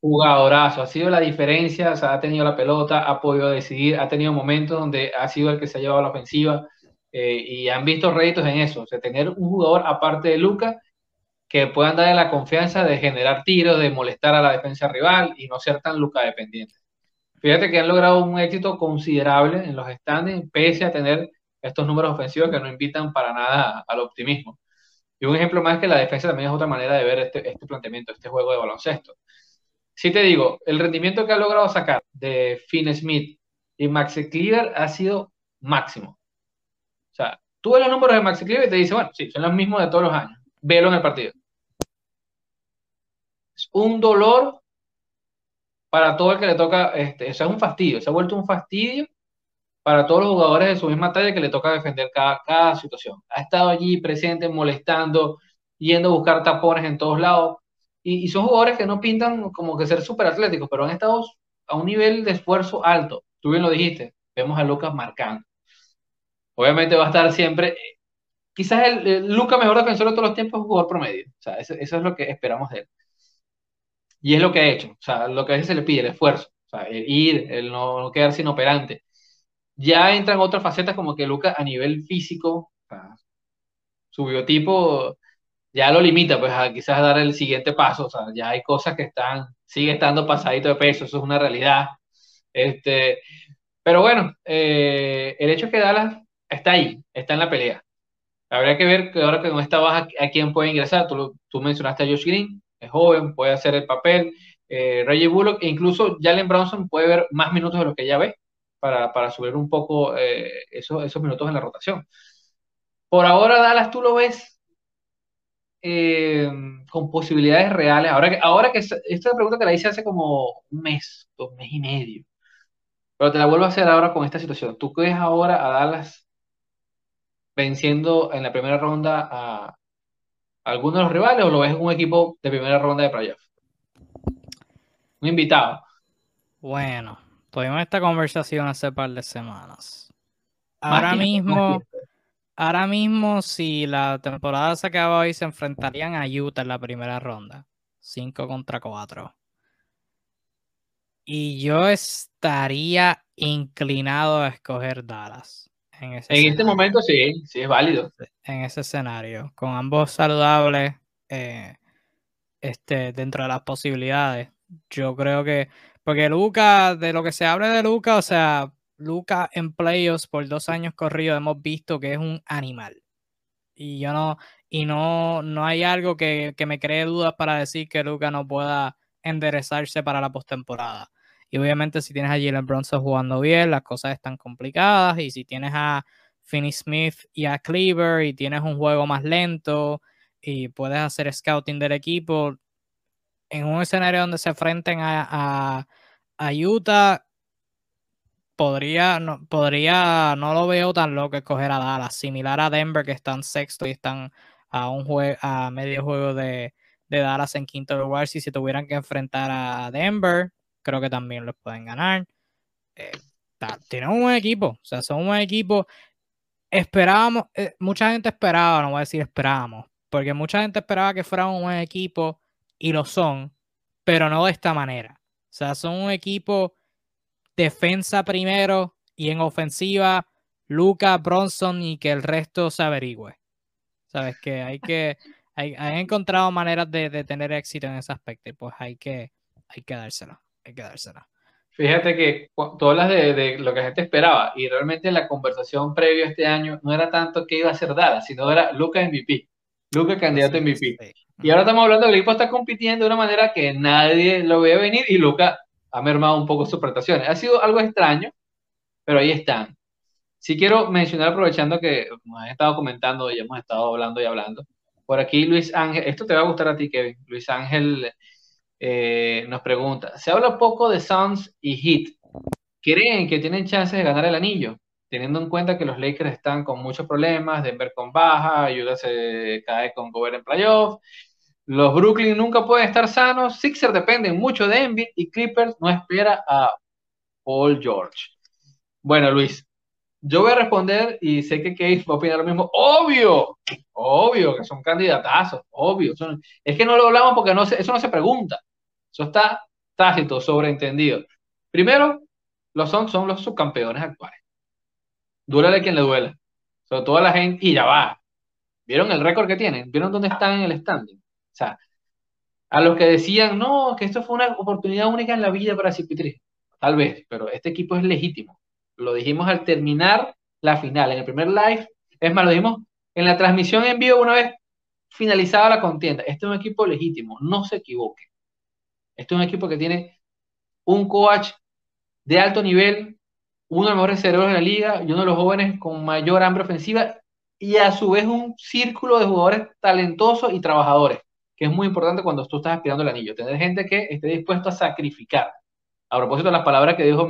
Jugadorazo, ha sido la diferencia, ha tenido la pelota, ha podido decidir, ha tenido momentos donde ha sido el que se ha llevado la ofensiva eh, y han visto réditos en eso, o sea, tener un jugador aparte de Luca que puedan darle la confianza de generar tiros, de molestar a la defensa rival y no ser tan Luca dependiente. Fíjate que han logrado un éxito considerable en los standings, pese a tener estos números ofensivos que no invitan para nada al optimismo. Y un ejemplo más que la defensa también es otra manera de ver este, este planteamiento, este juego de baloncesto. Si te digo, el rendimiento que ha logrado sacar de Finn Smith y Maxi Cleaver ha sido máximo. O sea, tú ves los números de Maxi Cleaver y te dice, bueno, sí, son los mismos de todos los años. Velo en el partido. Es un dolor para todo el que le toca, este, eso es un fastidio, se ha vuelto un fastidio para todos los jugadores de su misma talla que le toca defender cada, cada situación. Ha estado allí presente, molestando, yendo a buscar tapones en todos lados. Y, son jugadores que no pintan como que ser súper atléticos, pero han estado a un nivel de esfuerzo alto. Tú bien lo dijiste, vemos a Lucas marcando. Obviamente va a estar siempre. Quizás el, Luca mejor defensor de todos los tiempos es jugador promedio. O sea, eso, es lo que esperamos de él. Y es lo que ha hecho. O sea, lo que a veces se le pide, el esfuerzo. O sea, el ir, el no, no quedarse inoperante. Ya entran otras facetas como que Luca a nivel físico, su biotipo ya lo limita, pues a quizás dar el siguiente paso. O sea, ya hay cosas que están, sigue estando pasadito de peso, eso es una realidad. Este, pero bueno, eh, el hecho es que Dallas está ahí, está en la pelea. Habría que ver que ahora que no está baja, a quién puede ingresar. Tú, tú mencionaste a Josh Green, es joven, puede hacer el papel. Eh, Reggie Bullock e incluso Jalen Brownson puede ver más minutos de lo que ya ve para, para subir un poco eh, esos, esos minutos en la rotación. Por ahora, Dallas, tú lo ves eh, con posibilidades reales. Ahora que, ahora que esta pregunta te la hice hace como un mes, dos meses y medio. Pero te la vuelvo a hacer ahora con esta situación. ¿Tú crees ahora a Dallas venciendo en la primera ronda a, alguno de los rivales o lo ves un equipo de primera ronda de playoff? Un invitado. Bueno, tuvimos esta conversación hace par de semanas. Ahora mismo, ahora mismo, si la temporada se acaba hoy, se enfrentarían a Utah en la primera ronda. 5 contra 4. Y yo estaría inclinado a escoger Dallas. En, este momento sí, sí es válido. En ese escenario, con ambos saludables, eh, este, dentro de las posibilidades. Yo creo que, porque Luca, de lo que se habla de Luca, o sea, Luca en playoffs por dos años corridos hemos visto que es un animal. Y yo no, y no, no hay algo que, que me cree dudas para decir que Luca no pueda enderezarse para la postemporada. Y obviamente si tienes a Jalen Bronson jugando bien, las cosas están complicadas. Y si tienes a Finney Smith y a Cleaver y tienes un juego más lento y puedes hacer scouting del equipo, en un escenario donde se enfrenten a, a, Utah, podría no, podría, no lo veo tan loco escoger a Dallas, similar a Denver que están sexto y están a un juego, a medio juego de, de Dallas en quinto lugar. Si se tuvieran que enfrentar a Denver, creo que también los pueden ganar. Eh, tienen un buen equipo, o sea, son un buen equipo. Esperábamos, eh, mucha gente esperaba, no voy a decir esperábamos, porque mucha gente esperaba que fueran un buen equipo y lo son, pero no de esta manera. O sea, son un equipo defensa primero y en ofensiva Luca, Bronson y que el resto se averigüe. Sabes que hay que, hay, encontrado maneras de, de, tener éxito en ese aspecto y pues hay que, hay que dárselo hay que dársela. Fíjate que tú hablas de, de, lo que la gente esperaba y realmente la conversación previa este año no era tanto que iba a ser dada, sino era Luca MVP, Luca candidato a MVP. Y ahora estamos hablando del equipo está compitiendo de una manera que nadie lo ve venir y Luca ha mermado un poco sus prestaciones. Ha sido algo extraño, pero ahí están. Sí quiero mencionar, aprovechando que nos han estado comentando y hemos estado hablando y hablando, por aquí Luis Ángel, esto te va a gustar a ti, Kevin. Luis Ángel eh, nos pregunta, se habla poco de Suns y Heat. ¿Creen que tienen chances de ganar el anillo? Teniendo en cuenta que los Lakers están con muchos problemas, Denver con baja, Utah se cae con Gobert en playoff, los Brooklyn nunca pueden estar sanos, Sixers dependen mucho de Embiid y Clippers no espera a Paul George. Bueno, Luis, yo voy a responder y sé que Keith va a opinar lo mismo. Obvio, obvio que son candidatazos, obvio. es que no lo hablamos porque no eso no se pregunta. Eso está tácito, sobreentendido. Primero, los son, son los subcampeones actuales. Duélale quien le duela. Sobre todo la gente, y ya va. ¿Vieron el récord que tienen? ¿Vieron dónde están en el standing? Sea, a los que decían, no, que esto fue una oportunidad única en la vida para Cipitri. Tal vez, pero este equipo es legítimo. Lo dijimos al terminar la final, en el primer live. Es más, lo dijimos en la transmisión en vivo una vez finalizada la contienda. Este es un equipo legítimo, no se equivoque. Este es un equipo que tiene un coach de alto nivel, uno de los mejores cerebros de la liga y uno de los jóvenes con mayor hambre ofensiva y a su vez un círculo de jugadores talentosos y trabajadores, que es muy importante cuando tú estás aspirando el anillo, tener gente que esté dispuesto a sacrificar. A propósito de las palabras que dijo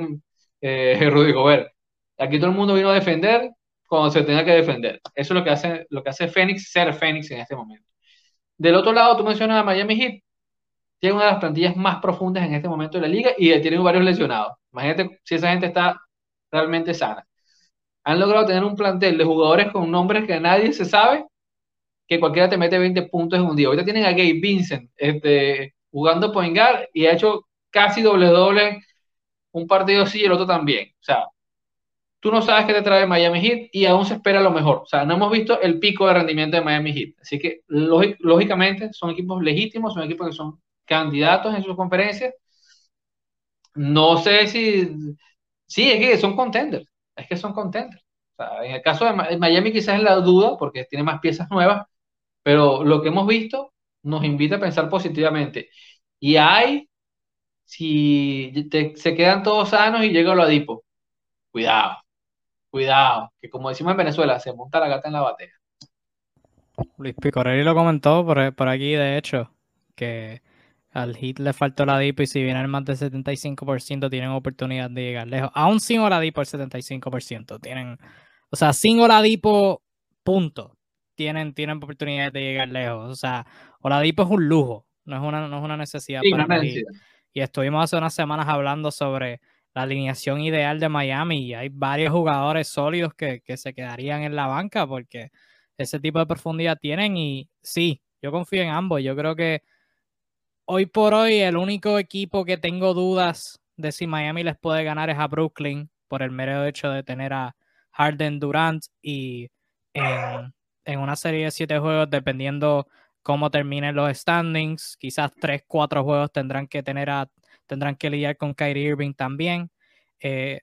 eh, Rudy Gobert, aquí todo el mundo vino a defender cuando se tenga que defender. Eso es lo que hace, lo que hace Phoenix ser Phoenix en este momento. Del otro lado, tú mencionas a Miami Heat, tiene una de las plantillas más profundas en este momento de la liga y tiene varios lesionados. Imagínate si esa gente está realmente sana. han logrado tener un plantel de jugadores con nombres que nadie se sabe, que cualquiera te mete 20 puntos en un día. Ahorita tienen a Gabe Vincent este, jugando point guard y ha hecho casi doble doble un partido sí y el otro también. O sea, tú no sabes qué te trae Miami Heat y aún se espera lo mejor. O sea, no hemos visto el pico de rendimiento de Miami Heat. Así que, lógicamente, son equipos legítimos, son equipos que son candidatos en sus conferencias. No sé si... Sí, es que son contenders. Es que son contenders. O sea, en el caso de Miami quizás es la duda porque tiene más piezas nuevas, pero lo que hemos visto nos invita a pensar positivamente. Y hay, si se quedan todos sanos y llega lo adipo, cuidado, cuidado, que como decimos en Venezuela, se monta la gata en la batea. Luis Picorelli lo comentó por, por aquí, de hecho, que al hit le faltó la DIPO y si vienen más del 75% tienen oportunidad de llegar lejos. Aún sin Oladipo el 75%. Tienen, o sea, sin Oladipo, punto. Tienen, tienen oportunidad de llegar lejos. O sea, Oladipo es un lujo, no es una, no es una necesidad para Y estuvimos hace unas semanas hablando sobre la alineación ideal de Miami y hay varios jugadores sólidos que, que se quedarían en la banca porque ese tipo de profundidad tienen y sí, yo confío en ambos. Yo creo que hoy por hoy el único equipo que tengo dudas de si Miami les puede ganar es a Brooklyn por el mero hecho de tener a Harden Durant y en, una serie de siete juegos, dependiendo cómo terminen los standings, quizás tres, cuatro juegos tendrán que tener a, tendrán que lidiar con Kyrie Irving también. Eh,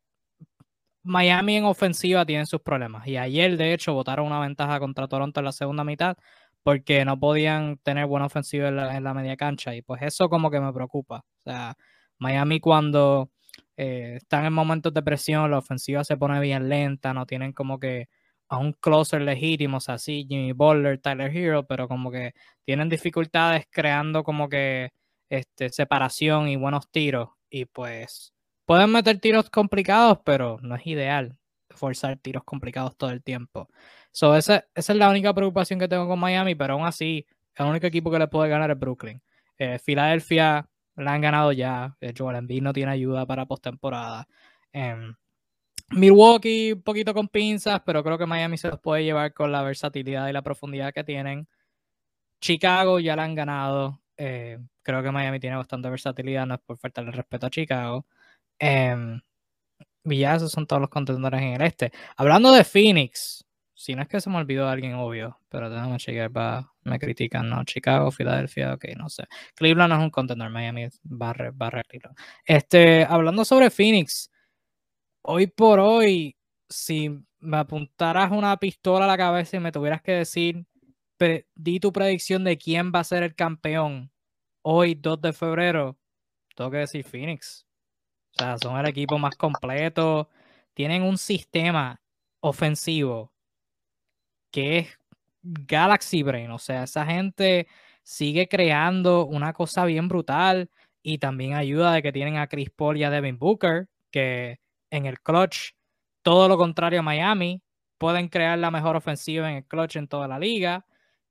Miami en ofensiva tiene sus problemas y ayer de hecho votaron una ventaja contra Toronto en la segunda mitad porque no podían tener buena ofensiva en la, media cancha y pues eso como que me preocupa. O sea, Miami cuando eh, están en momentos de presión, la ofensiva se pone bien lenta, no tienen como que a un closer legítimo, así Jimmy Butler, Tyler Hero, pero como que tienen dificultades creando como que este, separación y buenos tiros y pues pueden meter tiros complicados, pero no es ideal forzar tiros complicados todo el tiempo. So, esa, esa, es la única preocupación que tengo con Miami, pero aún así, el único equipo que le puede ganar es Brooklyn. Eh, Filadelfia la han ganado ya. Joel Embiid no tiene ayuda para postemporada. Eh, Milwaukee, un poquito con pinzas, pero creo que Miami se los puede llevar con la versatilidad y la profundidad que tienen. Chicago ya la han ganado. Eh, creo que Miami tiene bastante versatilidad, no es por faltarle respeto a Chicago. Eh, y ya esos son todos los contendores en el este. Hablando de Phoenix, si no es que se me olvidó alguien obvio, pero déjame chequear, para, me critican, ¿no? Chicago, Filadelfia, ok, no sé. Cleveland no es un contender, Miami barre, barre Cleveland. Este, hablando sobre Phoenix, hoy por hoy, si me apuntaras una pistola a la cabeza y me tuvieras que decir, di tu predicción de quién va a ser el campeón hoy, 2 de febrero, tengo que decir Phoenix. O sea, son el equipo más completo. Tienen un sistema ofensivo que es Galaxy Brain. O sea, esa gente sigue creando una cosa bien brutal y también ayuda de que tienen a Chris Paul y a Devin Booker, que en el clutch, todo lo contrario a Miami, pueden crear la mejor ofensiva en el clutch en toda la liga.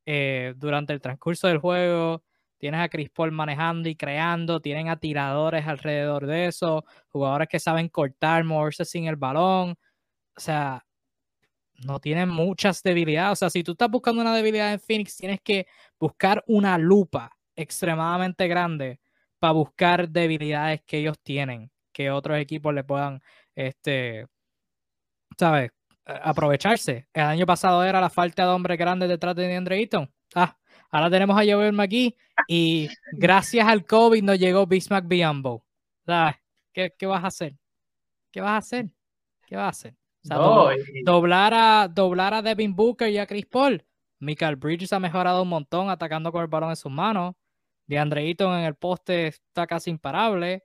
Eh, durante el transcurso del juego, tienes a Chris Paul manejando y creando, tienen a tiradores alrededor de eso, jugadores que saben cortar, moverse sin el balón. O sea, no tienen muchas debilidades. O sea, si tú estás buscando una debilidad en Phoenix, tienes que buscar una lupa extremadamente grande para buscar debilidades que ellos tienen, que otros equipos le puedan, este, ¿sabes? Aprovecharse. El año pasado era la falta de hombres grandes detrás de DeAndre Ayton. Ah, Ahora tenemos a Joel aquí y gracias al COVID nos llegó Bismack Biombo. ¿Qué, ¿Qué, vas a hacer? ¿Qué vas a hacer? ¿Qué vas a hacer? doblar, a, doblar a Devin Booker y a Chris Paul. Michael Bridges ha mejorado un montón atacando con el balón en sus manos. DeAndre Eaton en el poste está casi imparable.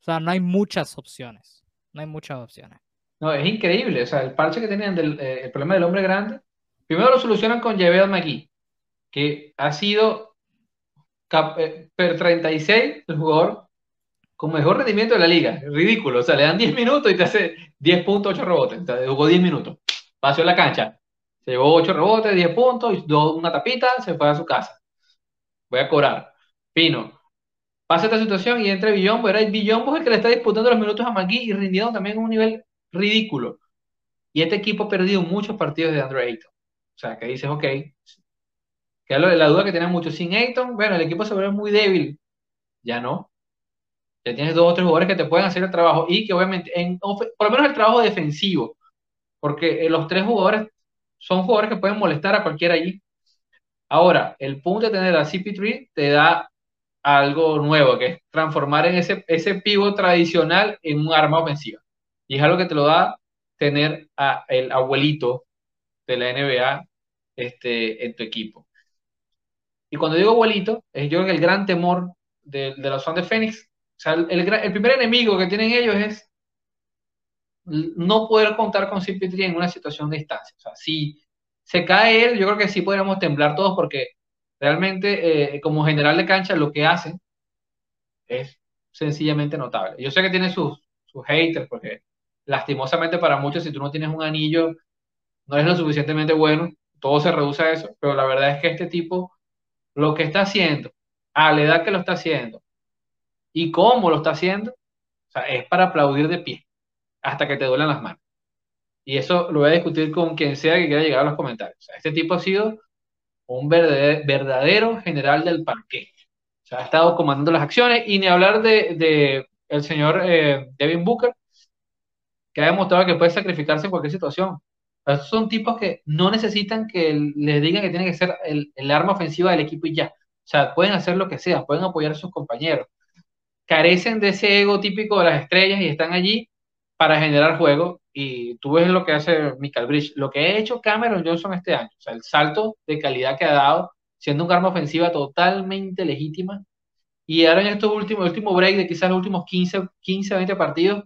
O sea, no hay muchas opciones. No hay muchas opciones. No, es increíble. O sea, el parche que tenían del eh, el problema del hombre grande, primero lo solucionan con Javel McGee que ha sido eh, per 36 el jugador con mejor rendimiento de la liga. Ridículo. O sea, le dan 10 minutos y te hace 10 puntos, 8 rebotes. jugó 10 minutos. Pasó la cancha. Se llevó 8 rebotes, 10 puntos, una tapita, se fue a su casa. Voy a cobrar. Pino. Pasa esta situación y entra Billombo. Era Billombo el que le está disputando los minutos a Magui y rindiendo también un nivel ridículo. Y este equipo ha perdido muchos partidos de Andre Ayton. O sea, que dices, ok, que la duda que tienen muchos sin Ayton, bueno, el equipo se ve muy débil. Ya no. Ya tienes dos o tres jugadores que te pueden hacer el trabajo y que obviamente, en, por lo menos el trabajo defensivo, porque eh, los tres jugadores son jugadores que pueden molestar a cualquiera allí. Ahora, el punto de tener a CP3 te da algo nuevo, que es transformar en ese, ese pivot tradicional en un arma ofensiva. Y es algo que te lo da tener a el abuelito de la NBA este, en tu equipo. Y cuando digo abuelito, es yo el gran temor de, de los fans de Phoenix. O sea, el, el, primer enemigo que tienen ellos es no poder contar con CP3 en una situación de distancia. O sea, si se cae él, yo creo que sí podríamos temblar todos porque realmente eh, como general de cancha lo que hace es sencillamente notable. Yo sé que tiene sus, sus haters porque lastimosamente para muchos si tú no tienes un anillo no es lo suficientemente bueno, todo se reduce a eso, pero la verdad es que este tipo lo que está haciendo, a la edad que lo está haciendo y cómo lo está haciendo, o es para aplaudir de pie hasta que te duelen las manos. Y eso lo voy a discutir con quien sea que quiera llegar a los comentarios. este tipo ha sido un verdadero, general del parque. O sea, ha estado comandando las acciones y ni hablar de, el señor eh, Devin Booker, que ha demostrado que puede sacrificarse en cualquier situación. Estos son tipos que no necesitan que les digan que tiene que ser el, el, arma ofensiva del equipo y ya. O sea, pueden hacer lo que sea, pueden apoyar a sus compañeros. Carecen de ese ego típico de las estrellas y están allí para generar juego. Y tú ves lo que hace Michael Bridge, lo que ha hecho Cameron Johnson este año, o el salto de calidad que ha dado, siendo un arma ofensiva totalmente legítima. Y ahora en estos últimos, último break de quizás los últimos 15, 15, 20 partidos,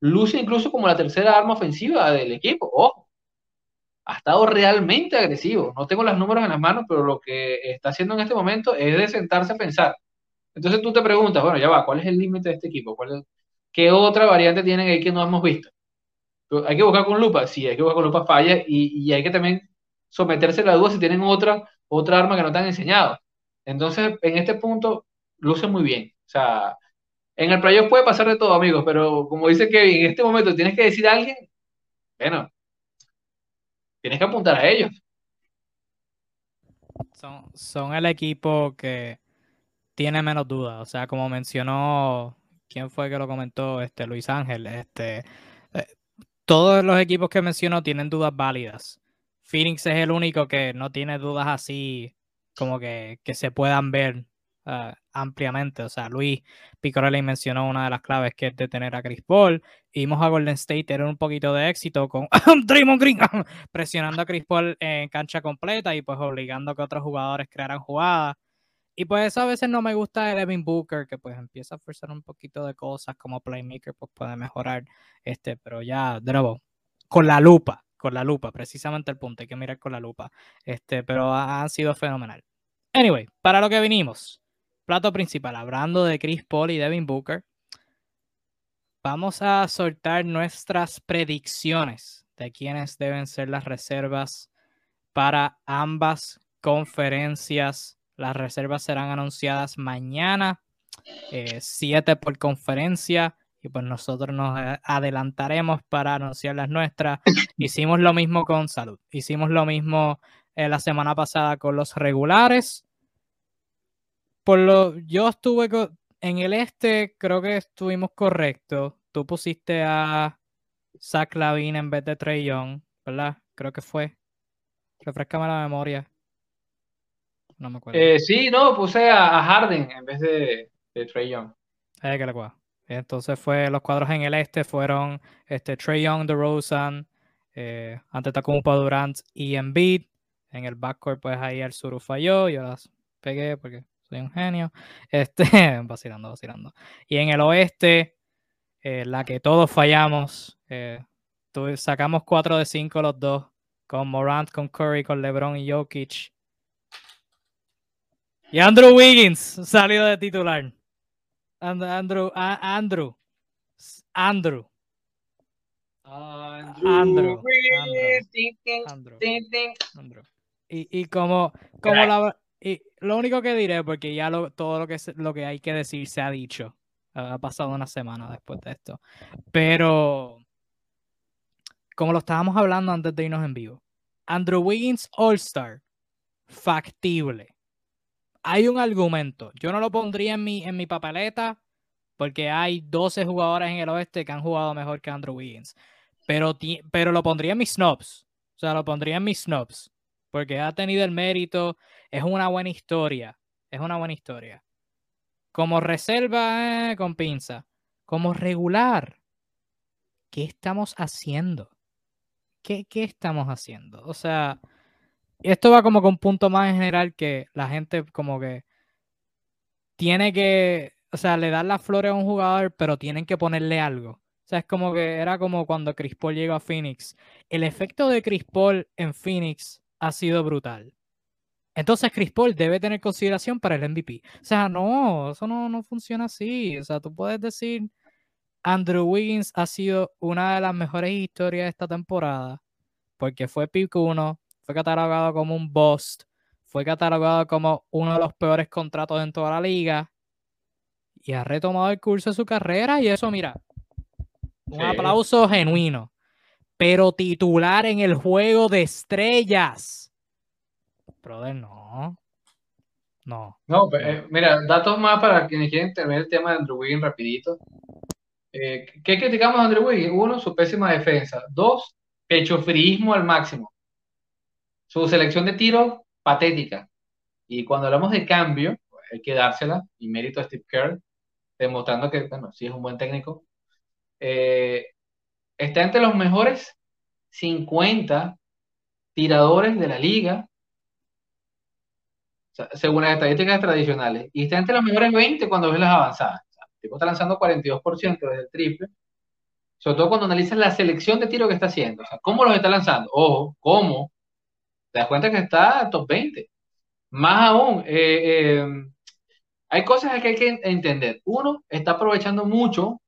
luce incluso como la tercera arma ofensiva del equipo. Ojo, ha estado realmente agresivo. No tengo los números en las manos, pero lo que está haciendo en este momento es de sentarse a pensar. Entonces tú te preguntas, bueno, ya va, ¿cuál es el límite de este equipo? ¿Cuál es, ¿Qué otra variante tienen ahí que no hemos visto? Hay que buscar con lupa, sí, hay que buscar con lupa falla y, y hay que también someterse a la duda si tienen otra, otra arma que no te han enseñado. Entonces, en este punto, luce muy bien. O sea, en el playoff puede pasar de todo, amigos, pero como dice Kevin, en este momento tienes que decir a alguien, bueno, tienes que apuntar a ellos. Son, son el equipo que tiene menos dudas. O sea, como mencionó ¿Quién fue que lo comentó? Este, Luis Ángel. Este, todos los equipos que mencionó tienen dudas válidas. Phoenix es el único que no tiene dudas así como que, que se puedan ver uh, ampliamente. O sea, Luis Picorelli mencionó una de las claves que es detener a Chris Paul. Vimos a Golden State tener un poquito de éxito con Draymond Green presionando a Chris Paul en cancha completa y pues obligando a que otros jugadores crearan jugadas. Y pues eso a veces no me gusta de Devin Booker, que pues empieza a forzar un poquito de cosas como playmaker, pues puede mejorar, este, pero ya, de con la lupa, con la lupa, precisamente el punto, hay que mirar con la lupa, este, pero han sido fenomenal. Anyway, para lo que vinimos, plato principal, hablando de Chris Paul y Devin Booker, vamos a soltar nuestras predicciones de quiénes deben ser las reservas para ambas conferencias las reservas serán anunciadas mañana, eh, siete por conferencia, y pues nosotros nos adelantaremos para anunciar las nuestras. Hicimos lo mismo con salud, hicimos lo mismo eh, la semana pasada con los regulares. Por lo, yo estuve en el este, creo que estuvimos correctos. Tú pusiste a Zach Lavin en vez de Trey Young, ¿verdad? Creo que fue. Refrescame la memoria. No me acuerdo. Eh, sí, no, puse a, Harden en vez de, de Trey Young. Eh, que la Entonces fue los cuadros en el este fueron este Trey Young, DeRozan, eh, Antetokounmpo, Durant y Embiid. En el backcourt pues ahí el Suru falló, yo las pegué porque soy un genio. Este, vacilando, vacilando. Y en el oeste, eh, la que todos fallamos, eh, sacamos 4 de 5 los dos, con Morant, con Curry, con LeBron y Jokic. Y Andrew Wiggins salió de titular. Andrew, Andrew, Andrew. Andrew. Andrew. Y, y como, como la, y lo único que diré, porque ya lo, todo lo que, lo que hay que decir se ha dicho. Ha pasado una semana después de esto. Pero como lo estábamos hablando antes de irnos en vivo, Andrew Wiggins All-Star, factible. Hay un argumento. Yo no lo pondría en mi, en mi papeleta porque hay 12 jugadores en el oeste que han jugado mejor que Andrew Wiggins. Pero, pero lo pondría en mis snobs. O sea, lo pondría en mis snobs. Porque ha tenido el mérito. Es una buena historia. Es una buena historia. Como reserva, eh, con pinza. Como regular. ¿Qué estamos haciendo? ¿Qué, ¿Qué estamos haciendo? O sea, esto va como con un punto más en general que la gente como que tiene que, o sea, le dan las flores a un jugador, pero tienen que ponerle algo. O sea, es como que era como cuando Chris Paul llegó a Phoenix. El efecto de Chris Paul en Phoenix ha sido brutal. Entonces Chris Paul debe tener consideración para el MVP. O sea, no, eso no, no funciona así. O sea, tú puedes decir, Andrew Wiggins ha sido una de las mejores historias de esta temporada, porque fue pick 1, fue catalogado como un bust, fue catalogado como uno de los peores contratos en toda la liga y ha retomado el curso de su carrera y eso, mira, un aplauso genuino, pero titular en el juego de estrellas. Brother, no. No. No, eh, mira, datos más para quienes quieren tener el tema de Andrew Wiggins rapidito. Eh, ¿Qué criticamos a Andrew Wiggins? Uno, su pésima defensa. Dos, pecho fríismo al máximo. Su selección de tiro, patética. Y cuando hablamos de cambio, hay que dársela, y mérito a Steve Kerr, demostrando que, bueno, sí es un buen técnico. Eh, está entre los mejores 50 tiradores de la liga, según las estadísticas tradicionales, y está entre los mejores 20 cuando ves las avanzadas. el tipo está lanzando 42% desde el triple, sobre todo cuando analizas la selección de tiro que está haciendo. O sea, ¿cómo los está lanzando? Ojo, ¿cómo? Te das cuenta que está top 20. Más aún, eh, eh, hay cosas que hay que entender. Uno, está aprovechando mucho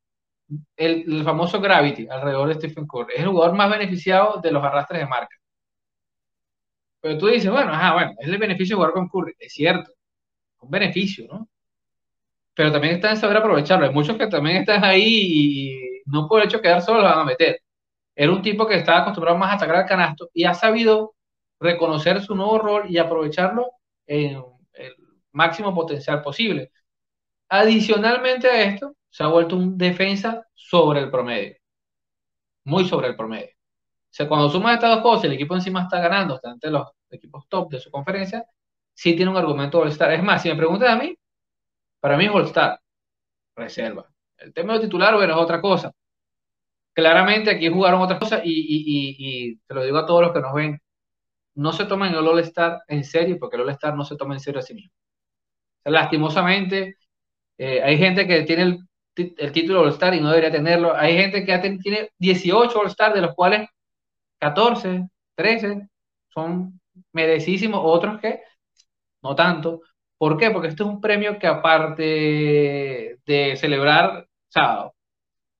el, famoso gravity alrededor de Stephen Curry. Es el jugador más beneficiado de los arrastres de marca. Pero tú dices, bueno, ajá, bueno, es el beneficio de jugar con Curry. Es cierto, un beneficio, ¿no? Pero también está en saber aprovecharlo. Hay muchos que también están ahí y no por el hecho de quedar solo van a meter. Era un tipo que estaba acostumbrado más a atacar al canasto y ha sabido reconocer su nuevo rol y aprovecharlo en el máximo potencial posible. Adicionalmente a esto, se ha vuelto un defensa sobre el promedio, muy sobre el promedio. O sea, cuando sumas estas dos cosas, el equipo encima está ganando, está entre los equipos top de su conferencia, sí tiene un argumento All-Star. Es más, si me preguntas a mí, para mí es All-Star, reserva. El tema de titular, bueno, es otra cosa. Claramente aquí jugaron otras cosas y, y, y te lo digo a todos los que nos ven, no se toman el All-Star en serio, porque el All-Star no se toma en serio a sí mismo. lastimosamente, eh, hay gente que tiene el, el título All-Star y no debería tenerlo. Hay gente que tiene 18 All-Star, de los cuales 14, 13 son merecísimos, otros que no tanto. ¿Por qué? Porque esto es un premio que aparte de celebrar, o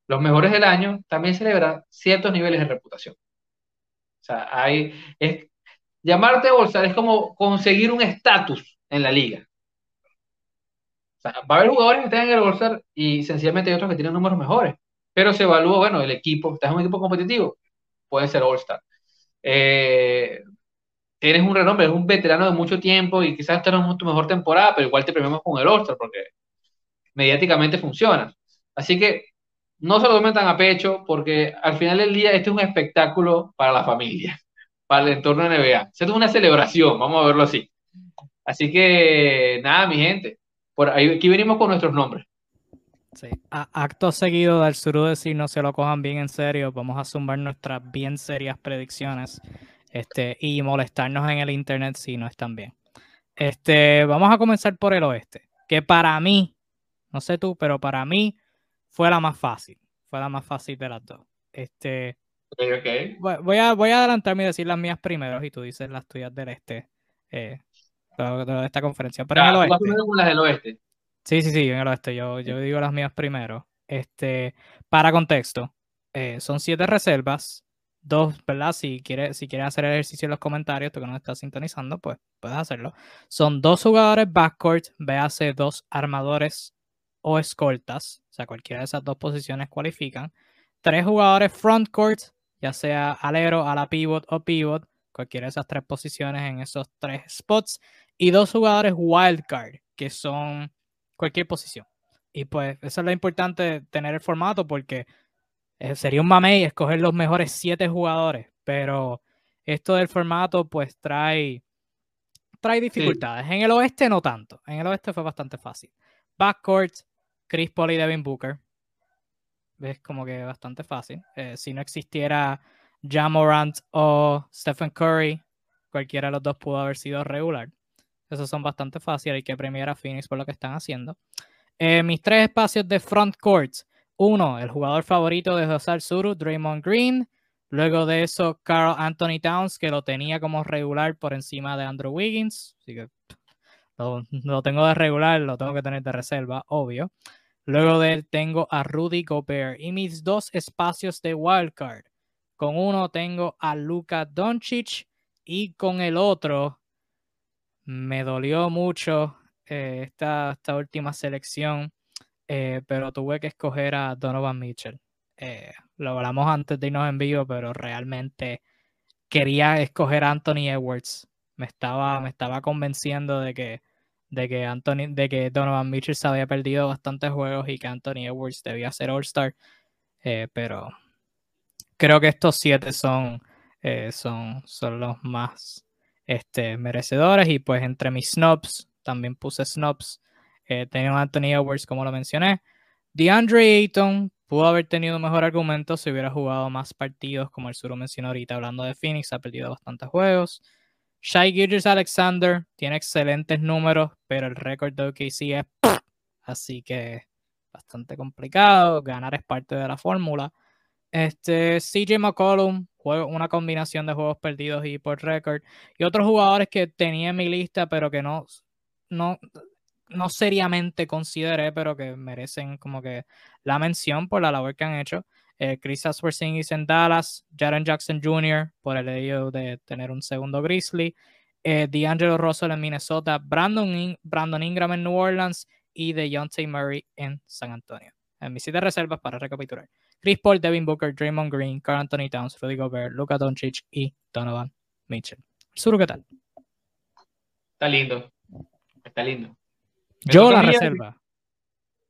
los mejores del año, también celebra ciertos niveles de reputación. O sea, hay, llamarte All-Star es como conseguir un estatus en la liga. Va a haber jugadores que estén en el All-Star y sencillamente hay otros que tienen números mejores. Pero se evalúa, bueno, el equipo, estás en un equipo competitivo, puede ser All-Star. Eh, un renombre, eres un veterano de mucho tiempo y quizás esta no es tu mejor temporada, pero igual te premiamos con el All-Star porque mediáticamente funciona. Así que no se lo tomen tan a pecho porque al final del día este es un espectáculo para la familia para el entorno NBA. Esto es una celebración, vamos a verlo así. Así que nada, mi gente, por aquí venimos con nuestros nombres. Sí. acto seguido del suru decir no se lo cojan bien en serio, vamos a sumar nuestras bien serias predicciones este, y molestarnos en el internet si no están bien. Este, vamos a comenzar por el oeste, que para mí, no sé tú, pero para mí fue la más fácil, fue la más fácil de las dos. Este, Voy, a, voy a adelantarme y decir las mías primero y tú dices las tuyas del este. Eh, de, esta conferencia. Pero en el oeste. las del oeste. Sí, sí, sí, en el oeste. Yo, yo digo las mías primero. Este, para contexto, eh, son siete reservas. Dos, ¿verdad? Si quieres si quiere hacer el ejercicio en los comentarios, tú que no estás sintonizando, pues puedes hacerlo. Son dos jugadores backcourt, véase dos armadores o escoltas. O sea, cualquiera de esas dos posiciones cualifican. Tres jugadores frontcourt ya sea alero, a la pivot o pivot, cualquiera de esas tres posiciones en esos tres spots, y dos jugadores wildcard, que son cualquier posición. Y pues eso es lo importante tener el formato porque eh, sería un mamey escoger los mejores siete jugadores, pero esto del formato pues trae, trae dificultades. En el oeste no tanto, en el oeste fue bastante fácil. Backcourt, Chris Paul y Devin Booker. Es como que bastante fácil. Eh, si no existiera Jamorant o Stephen Curry, cualquiera de los dos pudo haber sido regular. Esos son bastante fáciles. Hay que premiar a Phoenix por lo que están haciendo. Eh, mis tres espacios de front court. Uno, el jugador favorito de José Suru, Draymond Green. Luego de eso, Carl Anthony Towns, que lo tenía como regular por encima de Andrew Wiggins. Así que lo tengo de regular, lo tengo que tener de reserva, obvio. Luego de él tengo a Rudy Gobert. Y mis dos espacios de wildcard. Con uno tengo a Luka Doncic y con el otro me dolió mucho eh, esta, esta, última selección, eh, pero tuve que escoger a Donovan Mitchell. Eh, lo hablamos antes de irnos en vivo, pero realmente quería escoger a Anthony Edwards. Me estaba, me estaba convenciendo de que, de que Anthony, de que Donovan Mitchell se había perdido bastantes juegos y que Anthony Edwards debía ser All-Star. pero creo que estos siete son, son, son los más este, merecedores. Y pues entre mis snobs, también puse snobs. Eh, Anthony Edwards, como lo mencioné. DeAndre Ayton pudo haber tenido mejor argumento si hubiera jugado más partidos, como el Suro mencionó ahorita, hablando de Phoenix, ha perdido bastantes juegos. Shai Gilgis Alexander tiene excelentes números, pero el récord de OKC es así que bastante complicado. Ganar es parte de la fórmula. Este, CJ McCollum, juego, una combinación de juegos perdidos y por récord. Y otros jugadores que tenía en mi lista, pero que no, no, no seriamente consideré, pero que merecen como que la mención por la labor que han hecho. Eh, Chris Porzingis en Dallas, Jaren Jackson Jr. por el hecho de tener un segundo Grizzly, eh, D'Angelo Russell en Minnesota, Brandon, Brandon Ingram en New Orleans y Deontay Murray en San Antonio. En mis siete reservas para recapitular. Chris Paul, Devin Booker, Draymond Green, Carl Anthony Towns, Rudy Gobert, Luka Doncic y Donovan Mitchell. Suru, ¿qué tal? Está lindo. Está lindo. Yo la reserva.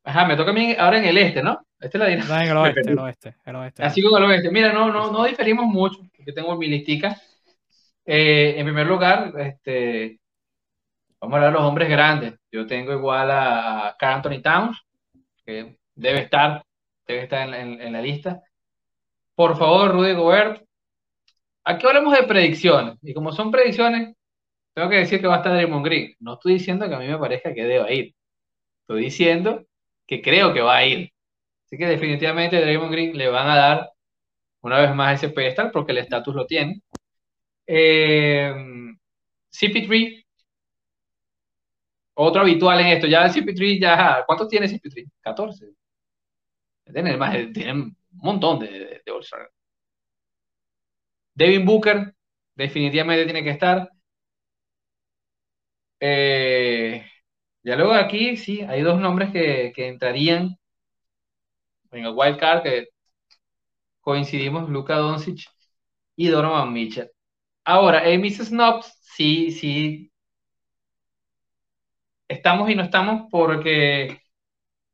Ajá, me toca a mí ahora en el este, ¿no? Este es la dirección. en el oeste, el oeste, el oeste. Así como el oeste. Mira, no, no, no diferimos mucho, porque tengo mi listica. Eh, en primer lugar, este, vamos a hablar de los hombres grandes. Yo tengo igual a Carl Anthony Towns, que debe estar debe estar en, la lista. Por favor, Rudy Gobert. Aquí hablamos de predicciones. Y como son predicciones, tengo que decir que va a estar Draymond Green. No estoy diciendo que a mí me parezca que deba ir. Estoy diciendo que creo que va a ir. Así que definitivamente Draymond Green le van a dar una vez más ese pedestal porque el estatus lo tiene. Eh, CP3, otro habitual en esto. Ya CP3 ya. ¿Cuántos tiene CP3? 14. Tienen, más, tienen un montón de, de, Devin Booker definitivamente tiene que estar. Eh, ya luego aquí sí, hay dos nombres que, entrarían en el wild card que coincidimos, Luka Doncic y Donovan Mitchell. Ahora, en mis snobs, sí, sí, estamos y no estamos porque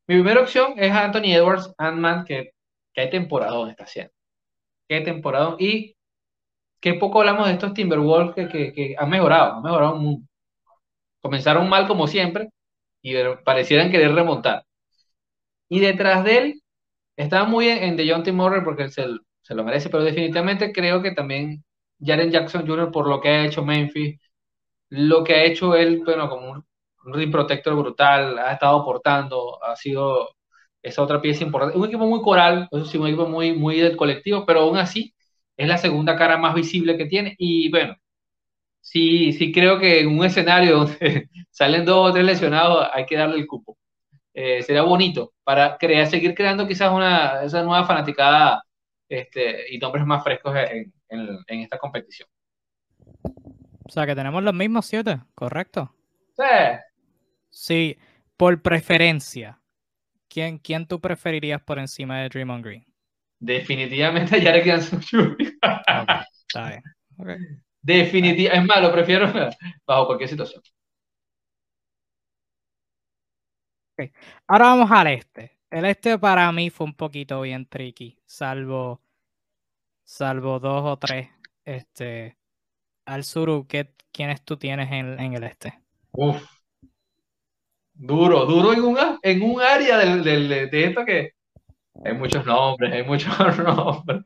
mi primera opción es Anthony Edwards, Ant-Man, que, que hay temporada está haciendo. Qué temporada. Y qué poco hablamos de estos Timberwolves que, que, han mejorado, han mejorado un mundo. Comenzaron mal como siempre y parecieran querer remontar. Y detrás de él, estaba muy en, de John T. Murray porque se, se, lo merece, pero definitivamente creo que también Jaren Jackson Jr. por lo que ha hecho Memphis, lo que ha hecho él, bueno, como un un protector brutal, ha estado aportando, ha sido esa otra pieza importante. Un equipo muy coral, eso sí, un equipo muy, muy del colectivo, pero aún así es la segunda cara más visible que tiene. Y bueno, sí, sí creo que en un escenario donde salen dos o tres lesionados hay que darle el cupo. Eh, sería bonito para crear, seguir creando quizás una, esa nueva fanaticada este, y nombres más frescos en, en esta competición. O sea que tenemos los mismos siete, ¿correcto? Sí, Sí, por preferencia. ¿Quién, ¿Quién tú preferirías por encima de Draymond Green? Definitivamente a Jarek Jansson está bien. Definitivamente, es más, lo prefiero bajo cualquier situación. Ahora vamos al este. El este para mí fue un poquito bien tricky, salvo, salvo dos o tres. Este, al sur, ¿qué, ¿quiénes tú tienes en, en el este? Uf. Duro, duro en un, en un área del, del, de esto que hay muchos nombres, hay muchos nombres.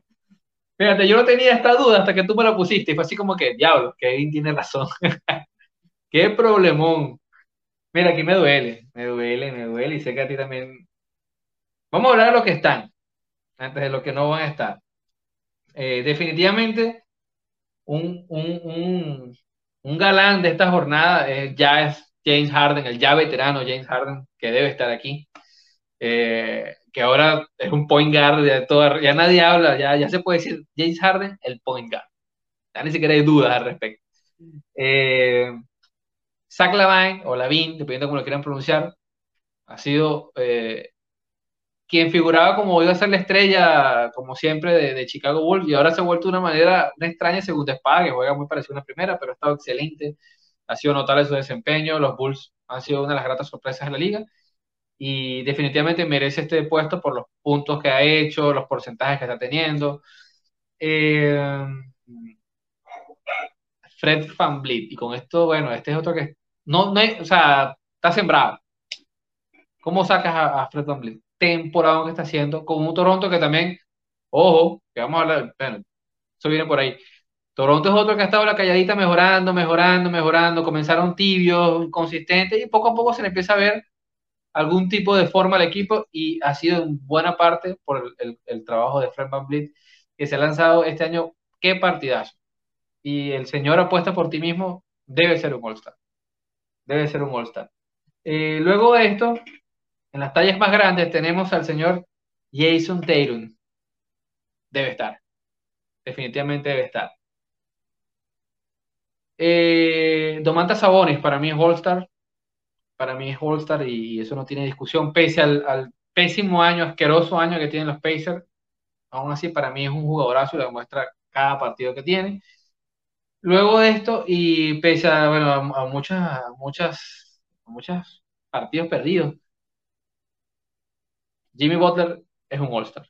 Fíjate, yo no tenía esta duda hasta que tú me la pusiste y fue así como que, diablo, Kevin tiene razón. Qué problemón. Mira, aquí me duele, me duele, me duele y sé que a ti también. Vamos a hablar de lo que están, antes de lo que no van a estar. Eh, definitivamente, un, un, un, galán de esta jornada eh, ya es James Harden, el ya veterano James Harden, que debe estar aquí. Eh, que ahora es un point guard de toda, ya nadie habla, ya, ya se puede decir James Harden, el point guard. Ya ni siquiera hay dudas al respecto. Eh, Zach Lavine o Lavin, dependiendo de cómo lo quieran pronunciar, ha sido eh, quien figuraba como iba a ser la estrella, como siempre, de, Chicago Bulls, y ahora se ha vuelto de una manera, una extraña segunda espada, que juega muy parecido a una primera, pero ha estado excelente, ha sido notable su desempeño, los Bulls han sido una de las gratas sorpresas de la liga, y definitivamente merece este puesto por los puntos que ha hecho, los porcentajes que está teniendo. Eh, Fred Van Vliet, y con esto, bueno, este es otro que no, no o sea, está sembrado. ¿Cómo sacas a, Fred Van? Temporada que está haciendo con un Toronto que también, ojo, que vamos a hablar, bueno, eso viene por ahí. Toronto es otro que ha estado la calladita mejorando, mejorando, mejorando. Comenzaron tibios, inconsistentes y poco a poco se le empieza a ver algún tipo de forma al equipo y ha sido en buena parte por el, trabajo de Frank Van Vliet que se ha lanzado este año. ¡Qué partidazo! Y el señor apuesta por ti mismo, debe ser un All-Star. Debe ser un All-Star. Eh, luego de esto, en las tallas más grandes tenemos al señor Jason Tatum. Debe estar. Definitivamente debe estar. Eh, Domantas Sabonis para mí es All-Star para mí es All-Star y eso no tiene discusión, pese al, pésimo año, asqueroso año que tienen los Pacers. Aún así, para mí es un jugadorazo y lo demuestra cada partido que tiene. Luego de esto, y pese a, bueno, a, muchas, muchas, muchos partidos perdidos, Jimmy Butler es un All-Star.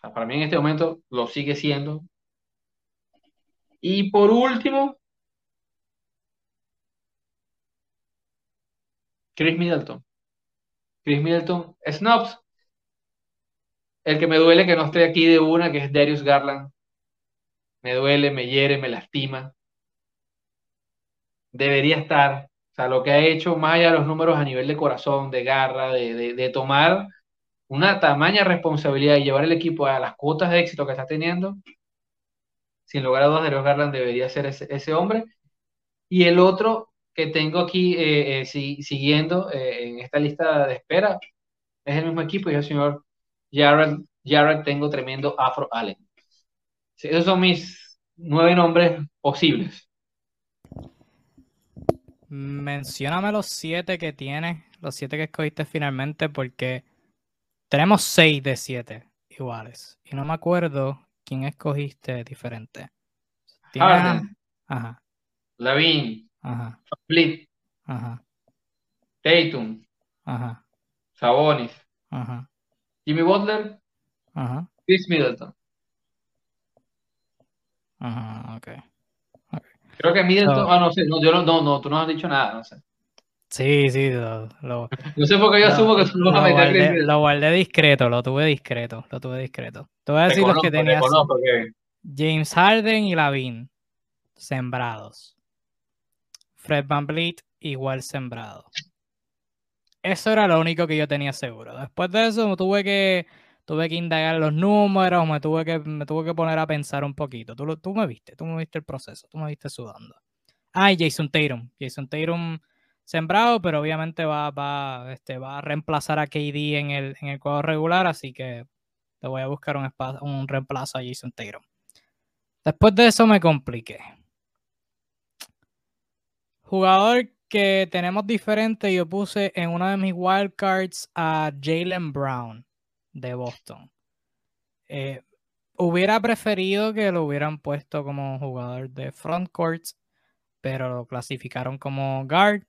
para mí en este momento lo sigue siendo. Y por último, Chris Middleton. Chris Middleton, Snobs. El que me duele que no esté aquí de una, que es Darius Garland. Me duele, me hiere, me lastima. Debería estar. O sea, lo que ha hecho, más allá de los números a nivel de corazón, de garra, de, tomar una tamaña responsabilidad y llevar el equipo a las cuotas de éxito que está teniendo, sin lugar a dudas, Darius Garland debería ser ese, ese hombre. Y el otro, que tengo aquí eh, eh, siguiendo eh, en esta lista de espera es el mismo equipo y el señor Jared, Jared tengo tremendo Afro Allen. Esos son mis nueve nombres posibles. Mencióname los siete que tienes, los siete que escogiste finalmente, porque tenemos seis de siete iguales. Y no me acuerdo quién escogiste diferente. Harden. Ajá. Lavin. Ajá. Split. Ajá. Tatum. Ajá. Sabonis. Ajá. Jimmy Butler. Ajá. Chris Middleton. Ajá, ok. Creo que Middleton. ah, no sé. No, yo no, no, no, tú no has dicho nada, no sé. Sí, sí, lo, lo no sé por qué yo asumo que tú no vas a meter guardé, Lo guardé discreto, lo tuve discreto, lo tuve discreto. Te voy a decir los que tenías. James Harden y Lavin sembrados. Fred Van Vliet igual sembrado. Eso era lo único que yo tenía seguro. Después de eso tuve que, tuve que indagar los números, me tuve que, me tuve que poner a pensar un poquito. Tú, me viste, tú me viste el proceso, tú me viste sudando. Ah, Jason Tatum. Jason Tatum sembrado, pero obviamente va, va, este, va a reemplazar a KD en el, en el cuadro regular, así que te voy a buscar un, un reemplazo a Jason Tatum. Después de eso me compliqué. Jugador que tenemos diferente, yo puse en uno de mis wildcards a Jalen Brown de Boston. Eh, hubiera preferido que lo hubieran puesto como jugador de front courts, pero lo clasificaron como guard.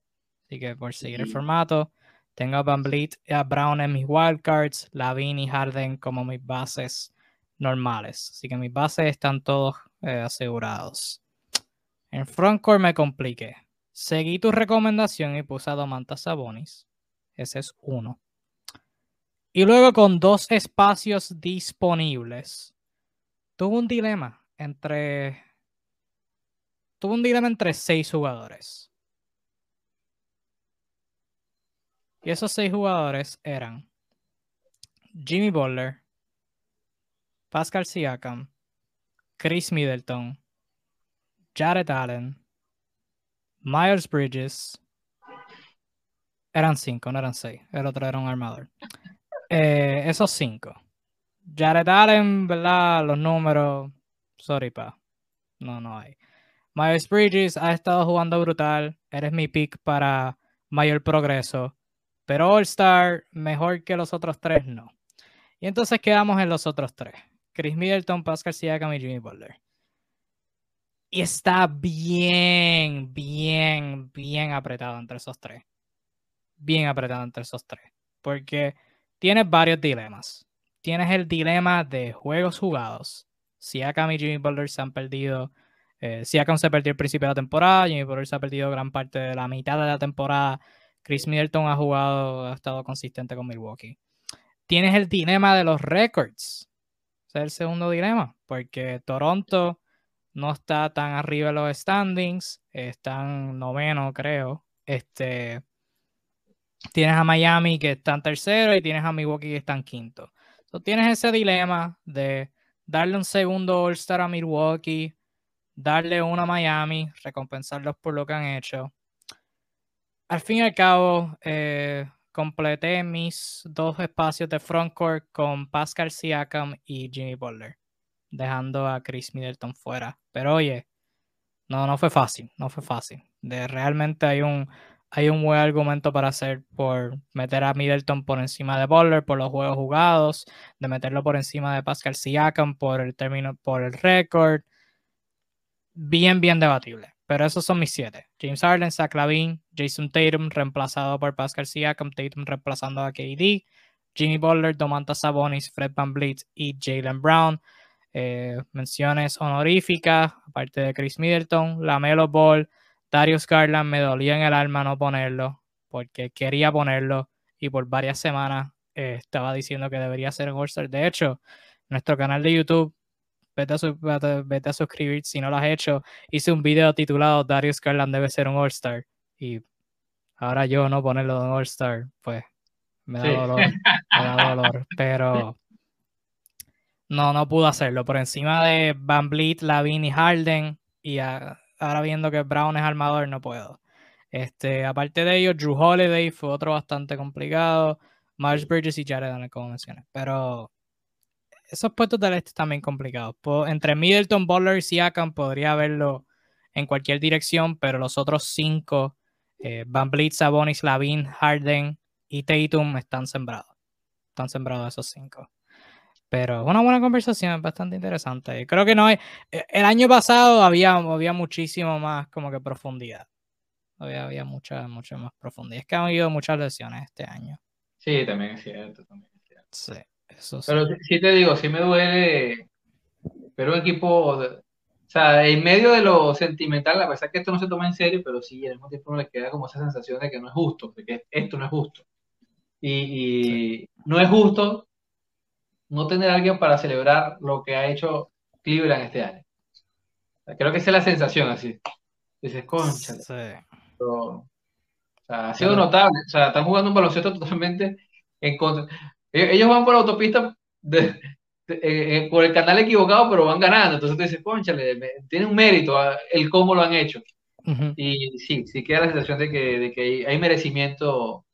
Así que por seguir el formato, tengo a Van Vliet y a Brown en mis wildcards, Lavin y Harden como mis bases normales. Así que mis bases están todos eh, asegurados. En frontcourt me compliqué. Seguí tu recomendación y puse a Domantas Sabonis. Ese es uno. Y luego con dos espacios disponibles, tuve un dilema entre. Tuve un dilema entre seis jugadores. Y esos seis jugadores eran Jimmy Butler, Pascal Siakam, Chris Middleton, Jared Allen, Miles Bridges. Eran cinco, no eran seis. El otro era un armador. Eh, esos cinco. Jared Allen, ¿verdad? Los números. Sorry, pa. No, no hay. Miles Bridges ha estado jugando brutal. Eres mi pick para mayor progreso. Pero All Star, mejor que los otros tres, no. Y entonces quedamos en los otros tres. Chris Middleton, Pascal Siakam y Jimmy Butler. Y está bien, bien, bien apretado entre esos tres. Bien apretado entre esos tres. Porque tienes varios dilemas. Tienes el dilema de juegos jugados. Siakam y Jimmy Butler se han perdido. Eh, Siakam se perdió el principio de la temporada. Jimmy Butler se ha perdido gran parte de la mitad de la temporada. Chris Middleton ha jugado, ha estado consistente con Milwaukee. Tienes el dilema de los records. Ese es el segundo dilema. Porque Toronto no está tan arriba de los standings. Están noveno, creo. Este tienes a Miami que están tercero y tienes a Milwaukee que están quinto. Entonces, tienes ese dilema de darle un segundo All-Star a Milwaukee, darle uno a Miami, recompensarlos por lo que han hecho. Al fin y al cabo, eh, completé mis dos espacios de frontcourt con Pascal Siakam y Jimmy Butler, dejando a Chris Middleton fuera. Pero oye, no, no fue fácil, no fue fácil. De, realmente hay un, hay un buen argumento para hacer por meter a Middleton por encima de Butler por los juegos jugados, de meterlo por encima de Pascal Siakam por el término, por el récord. Bien, bien debatible. Pero esos son mis siete. James Harden, Zach Lavin, Jason Tatum reemplazado por Pascal Siakam, Tatum reemplazando a KD, Jimmy Butler, Domantas Sabonis, Fred Van y Jalen Brown. Eh, menciones honoríficas, aparte de Chris Middleton, Lamelo Ball, Darius Garland me dolía en el alma no ponerlo, porque quería ponerlo y por varias semanas eh, estaba diciendo que debería ser un All-Star. De hecho, nuestro canal de YouTube, vete a, vete a suscribir si no lo has hecho. Hice un video titulado Darius Garland debe ser un All-Star. Y ahora yo no ponerlo en All-Star, pues me da dolor, me da dolor. Pero no, no pudo hacerlo. Por encima de Van Vliet, Lavin y Harden y a, ahora viendo que Brown es armador, no puedo. Este, aparte de ello, Drew Holiday fue otro bastante complicado. Miles Bridges y Jared Allen, como mencioné. Pero esos puestos del este también complicados. Entre Middleton, Butler y Siakam podría verlo en cualquier dirección, pero los otros cinco, eh, Van Vliet, Sabonis, Lavin, Harden y Tatum están sembrados. Están sembrados esos cinco. Pero es una buena conversación, bastante interesante. Creo que no hay. E, el año pasado había, había muchísimo más como que profundidad. Había, había mucha, mucha más profundidad. Es que han habido muchas lesiones este año. Sí, también es cierto. También es cierto. Sí, eso sí. Pero sí te digo, sí me duele. Pero un equipo. O sea, en medio de lo sentimental, a pesar que esto no se toma en serio, pero sí, al mismo tiempo uno le queda como esa sensación de que no es justo, de que esto no es justo. Y, y no es justo no tener a alguien para celebrar lo que ha hecho Cleveland este año. Creo que esa es la sensación así. Dices, concha. ha sido notable. O sea, están jugando un baloncesto totalmente en contra. E-, ellos van por la autopista de, eh, eh, por el canal equivocado, pero van ganando. Entonces tú dices, conchale, tiene un mérito ah, el cómo lo han hecho. Y sí, sí queda la sensación de que, de que hay merecimiento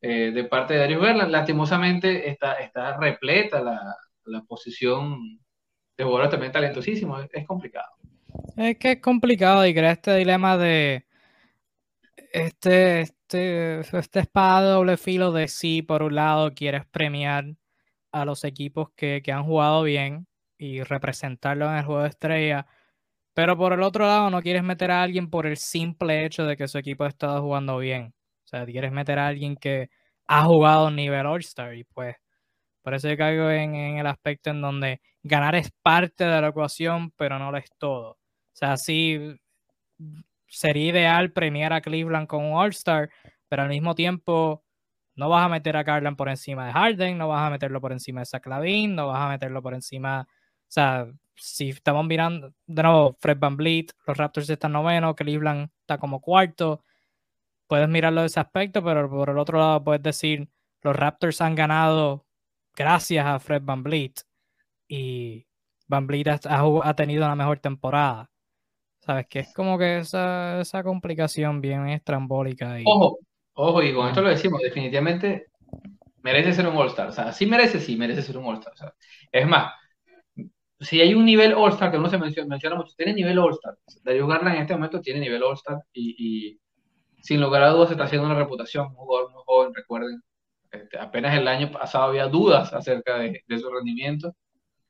eh, de parte de Darius Garland. Lastimosamente está, está repleta la, la posición de jugadores también talentosísimos. Es, complicado. Es que es complicado y crea este dilema de este, este, este espada doble filo de si por un lado quieres premiar a los equipos que, que han jugado bien y representarlo en el juego de estrella. Pero por el otro lado, no quieres meter a alguien por el simple hecho de que su equipo ha estado jugando bien. O sea, quieres meter a alguien que ha jugado nivel All-Star y pues por eso yo caigo en, en, el aspecto en donde ganar es parte de la ecuación, pero no lo es todo. O sea, sí sería ideal premiar a Cleveland con un All-Star, pero al mismo tiempo no vas a meter a Garland por encima de Harden, no vas a meterlo por encima de Zach no vas a meterlo por encima, o sea, si estamos mirando, de nuevo, Fred Van Vliet, los Raptors están noveno, Cleveland está como cuarto, puedes mirarlo de ese aspecto, pero por el otro lado puedes decir, los Raptors han ganado gracias a Fred Van Vliet y Van Vliet ha, tenido una mejor temporada. ¿Sabes? Que es como que esa, esa complicación bien estrambólica. Ojo, Ojo, y con esto lo decimos, definitivamente merece ser un All-Star. O sea, sí merece, sí merece ser un All-Star. Es más, si hay un nivel All-Star que no se menciona, menciona, mucho, tiene nivel All-Star. Darío Garland en este momento tiene nivel All-Star y, sin lugar a dudas está haciendo una reputación. Un jugador muy joven, recuerden. Este, apenas el año pasado había dudas acerca de, su rendimiento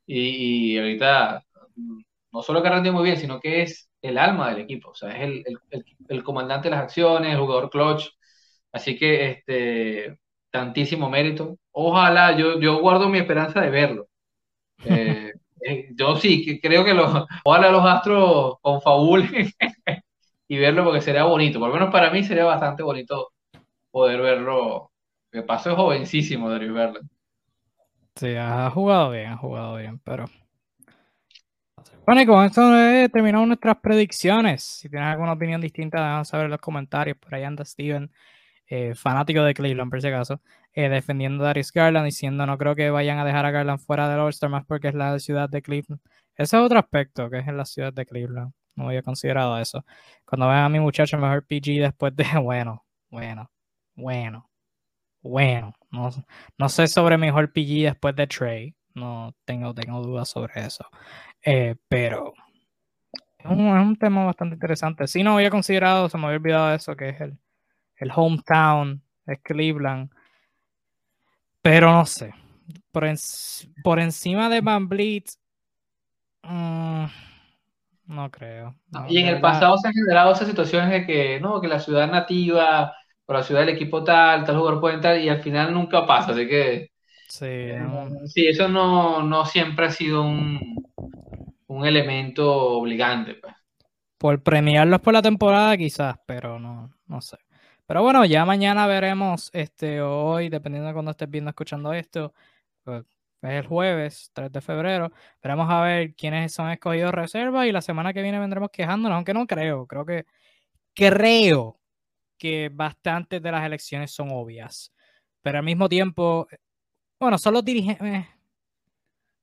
y, ahorita no solo que rendido muy bien, sino que es el alma del equipo. O sea, es el, el, comandante de las acciones, el jugador clutch Así que este, tantísimo mérito. Ojalá, yo, yo guardo mi esperanza de verlo. Eh, eh, yo sí, creo que los, ojalá los Astros confabulen y verlo porque sería bonito. Por lo menos para mí sería bastante bonito poder verlo. Que paso es jovencísimo de verlo. Sí, ha jugado bien, ha jugado bien, pero. Bueno, y con esto terminamos nuestras predicciones. Si tienes alguna opinión distinta, déjanos saber en los comentarios. Por ahí anda Steven eh, fanático de Cleveland por si acaso, eh, defendiendo a Darius Garland, diciendo no creo que vayan a dejar a Garland fuera del All-Star más porque es la ciudad de Cleveland. Ese es otro aspecto, que es en la ciudad de Cleveland. No había considerado eso. Cuando vean a mi muchacho mejor PG después de, bueno, bueno, bueno, bueno. No, no sé sobre mejor PG después de Trey. No tengo, tengo dudas sobre eso. Eh, pero es un, es un, tema bastante interesante. Si no había considerado, se me había olvidado eso, que es el, el hometown es Cleveland. Pero no sé. Por, por encima de Van Vliet, mm, no creo. y en el pasado se han generado esas situaciones de que, no, que la ciudad nativa o la ciudad del equipo tal, tal jugador puede entrar y al final nunca pasa. Así que. Sí, eh, sí eso no, no, siempre ha sido un, un elemento obligante. Pues. Por premiarlos por la temporada, quizás, pero no, no sé. Pero bueno, ya mañana veremos, este, hoy, dependiendo de cuando estés viendo, escuchando esto, pues, es el jueves, 3 de febrero. Veremos a ver quiénes son escogidos reserva y la semana que viene vendremos quejándonos, aunque no creo, creo que creo que bastantes de las elecciones son obvias. Pero al mismo tiempo, bueno, son los dirigentes, eh,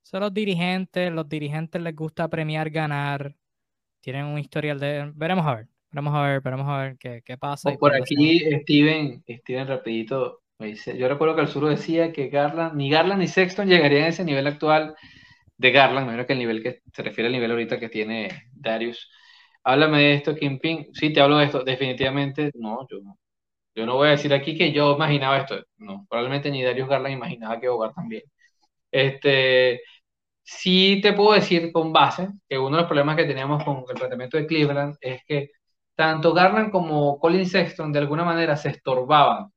son los dirigentes, los dirigentes les gusta premiar ganar, tienen un historial de, veremos a ver. Vamos a ver, vamos a ver qué, qué pasa. por aquí Steven, Steven rapidito yo recuerdo que el sur decía que Garland, ni Garland ni Sexton llegarían a ese nivel actual de Garland, menos que el nivel que se refiere al nivel ahorita que tiene Darius. Háblame de esto, Kimping. Sí, te hablo de esto. Definitivamente, no, yo no. Yo no voy a decir aquí que yo imaginaba esto. No, probablemente ni Darius Garland imaginaba que jugar también. Este, sí te puedo decir con base que uno de los problemas que teníamos con el planteamiento de Cleveland es que tanto Garland como Colin Sexton de alguna manera se estorbaban,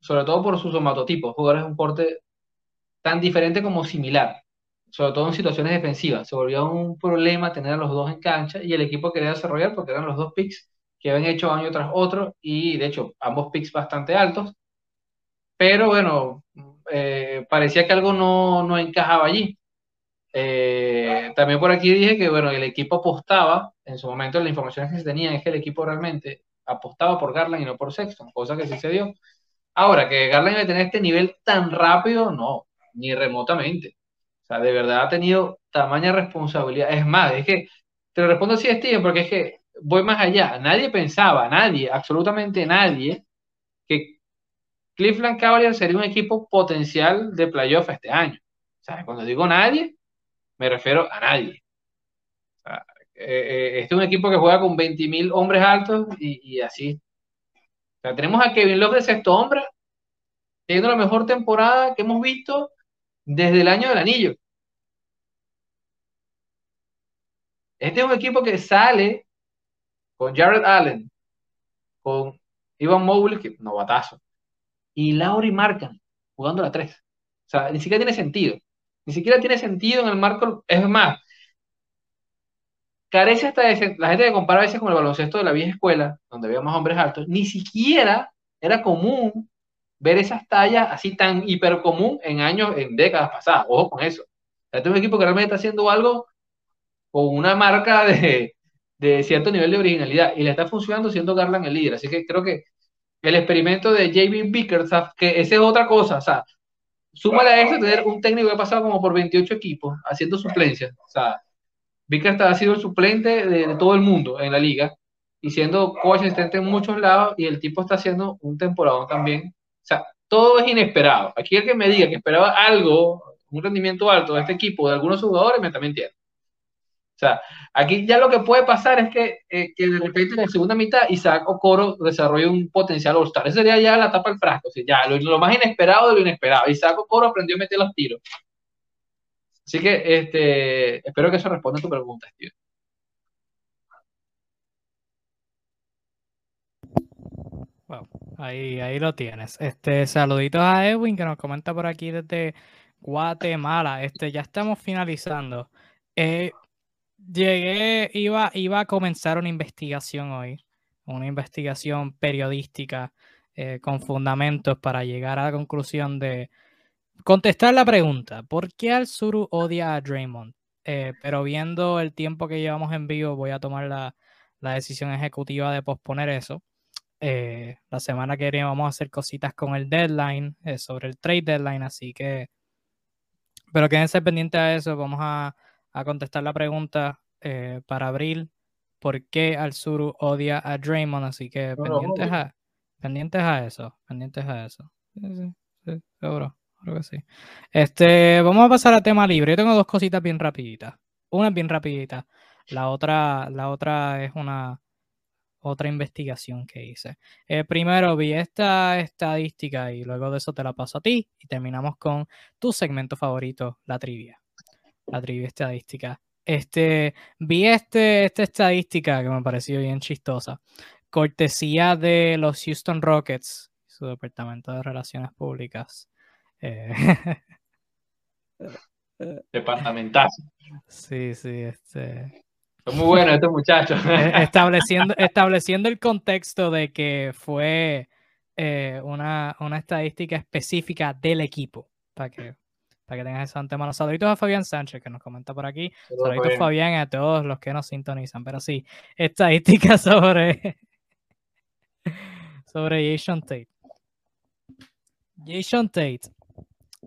sobre todo por sus somatotipos, jugadores de un porte tan diferente como similar, sobre todo en situaciones defensivas. Se volvió un problema tener a los dos en cancha y el equipo quería desarrollar porque eran los dos picks que habían hecho año tras otro y de hecho ambos picks bastante altos. Pero bueno, eh, parecía que algo no, no encajaba allí. Eh, también por aquí dije que bueno, el equipo apostaba, en su momento la información que se tenía es que el equipo realmente apostaba por Garland y no por Sexton, cosa que sí se dio. Ahora, que Garland iba a tener este nivel tan rápido, no, ni remotamente. O sea, de verdad ha tenido tamaña responsabilidad. Es más, es que te lo respondo así, Steven, porque es que voy más allá. Nadie pensaba, nadie, absolutamente nadie, que Cleveland Cavaliers sería un equipo potencial de playoff este año. O sea, cuando digo nadie, me refiero a nadie. Eh, eh, este es un equipo que juega con 20.000 hombres altos y, así. O sea, tenemos a Kevin Love de sexto hombre, teniendo la mejor temporada que hemos visto desde el año del anillo. Este es un equipo que sale con Jared Allen, con Ivan Mobley, que novatazo, y Lauri Markan jugando la 3. O sea, ni siquiera tiene sentido. Ni siquiera tiene sentido en el marco. Es más, carece hasta de. La gente que compara a veces con el baloncesto de la vieja escuela, donde había más hombres altos, ni siquiera era común ver esas tallas así tan hiper común en años, en décadas pasadas. Ojo con eso. Este es un equipo que realmente está haciendo algo con una marca de, de cierto nivel de originalidad y le está funcionando siendo Garland el líder. Así que creo que el experimento de JB Bickerstaff, que esa es otra cosa, o sea, súmale a eso tener un técnico que ha pasado como por 28 equipos haciendo suplencias. O sea, Bickerstaff ha sido el suplente de, todo el mundo en la liga y siendo coach asistente en muchos lados y el tipo está haciendo un temporada también. O sea, todo es inesperado. Aquí el que me diga que esperaba algo, un rendimiento alto de este equipo, de algunos jugadores, me también entiende. O sea, aquí ya lo que puede pasar es que, eh, que de repente en la segunda mitad Isaac Okoro desarrolle un potencial All-Star. Esa sería ya la tapa del frasco. O sea, ya lo, más inesperado de lo inesperado. Isaac Okoro aprendió a meter los tiros. Así que este, espero que eso responda a tu pregunta, Steve. Wow, ahí, ahí lo tienes. Este, saluditos a Edwin que nos comenta por aquí desde Guatemala. Este, ya estamos finalizando. Eh, llegué, iba, iba a comenzar una investigación hoy, una investigación periodística eh, con fundamentos para llegar a la conclusión de contestar la pregunta, ¿por qué Al-Suru odia a Draymond? Eh, pero viendo el tiempo que llevamos en vivo, voy a tomar la, decisión ejecutiva de posponer eso. Eh, la semana que viene vamos a hacer cositas con el deadline, sobre el trade deadline, así que... Pero quédense pendientes a eso, vamos a a contestar la pregunta eh, para abril. ¿Por qué Al-Suru odia a Draymond? Así que pendientes, a, pendientes a eso. Pendientes a eso. Sí, sí, seguro. Creo que sí. Este, vamos a pasar a tema libre. Yo tengo dos cositas bien rapiditas. Una es bien rapidita. La otra, la otra es una otra investigación que hice. Eh, primero vi esta estadística y luego de eso te la paso a ti y terminamos con tu segmento favorito, la trivia la trivia estadística. Este, vi este, esta estadística que me pareció bien chistosa. Cortesía de los Houston Rockets, su departamento de relaciones públicas. Eh, Departamentazo. Sí, sí, este. Son muy buenos estos muchachos. E, estableciendo, estableciendo el contexto de que fue eh, una, una estadística específica del equipo, para que que tengas eso antemano. Saluditos a Fabián Sánchez que nos comenta por aquí. Saluditos a Fabián a todos los que nos sintonizan. Pero sí, estadística sobre, sobre Jason Tate. Jason Tate,